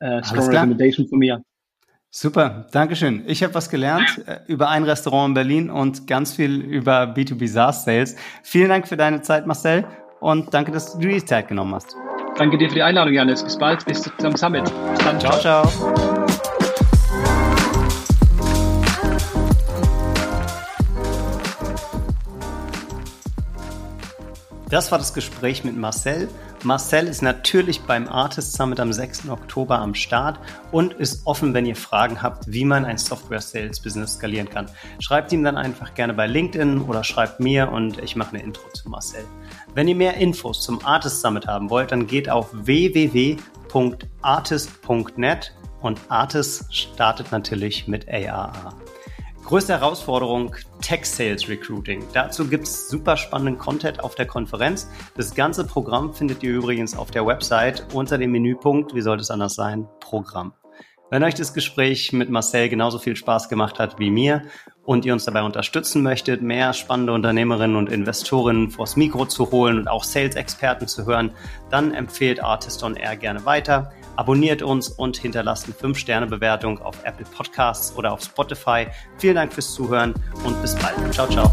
Äh, strong Recommendation von mir. Super, Dankeschön. Ich habe was gelernt äh, über ein Restaurant in Berlin und ganz viel über B2B SaaS Sales. Vielen Dank für deine Zeit, Marcel, und danke, dass du die Zeit genommen hast. Danke dir für die Einladung, Janis. Bis bald, bis zum Summit. Bis dann. Ciao, ciao. Das war das Gespräch mit Marcel. Marcel ist natürlich beim Artist Summit am 6. Oktober am Start und ist offen, wenn ihr Fragen habt, wie man ein Software Sales Business skalieren kann. Schreibt ihm dann einfach gerne bei LinkedIn oder schreibt mir und ich mache eine Intro zu Marcel. Wenn ihr mehr Infos zum Artist Summit haben wollt, dann geht auf www.artist.net und Artist startet natürlich mit AAA. Größte Herausforderung Tech Sales Recruiting. Dazu gibt es super spannenden Content auf der Konferenz. Das ganze Programm findet ihr übrigens auf der Website unter dem Menüpunkt, wie sollte es anders sein, Programm. Wenn euch das Gespräch mit Marcel genauso viel Spaß gemacht hat wie mir und ihr uns dabei unterstützen möchtet, mehr spannende Unternehmerinnen und Investorinnen vors Mikro zu holen und auch Sales-Experten zu hören, dann empfehlt Artist on Air gerne weiter. Abonniert uns und hinterlasst eine 5-Sterne-Bewertung auf Apple Podcasts oder auf Spotify. Vielen Dank fürs Zuhören und bis bald. Ciao, ciao.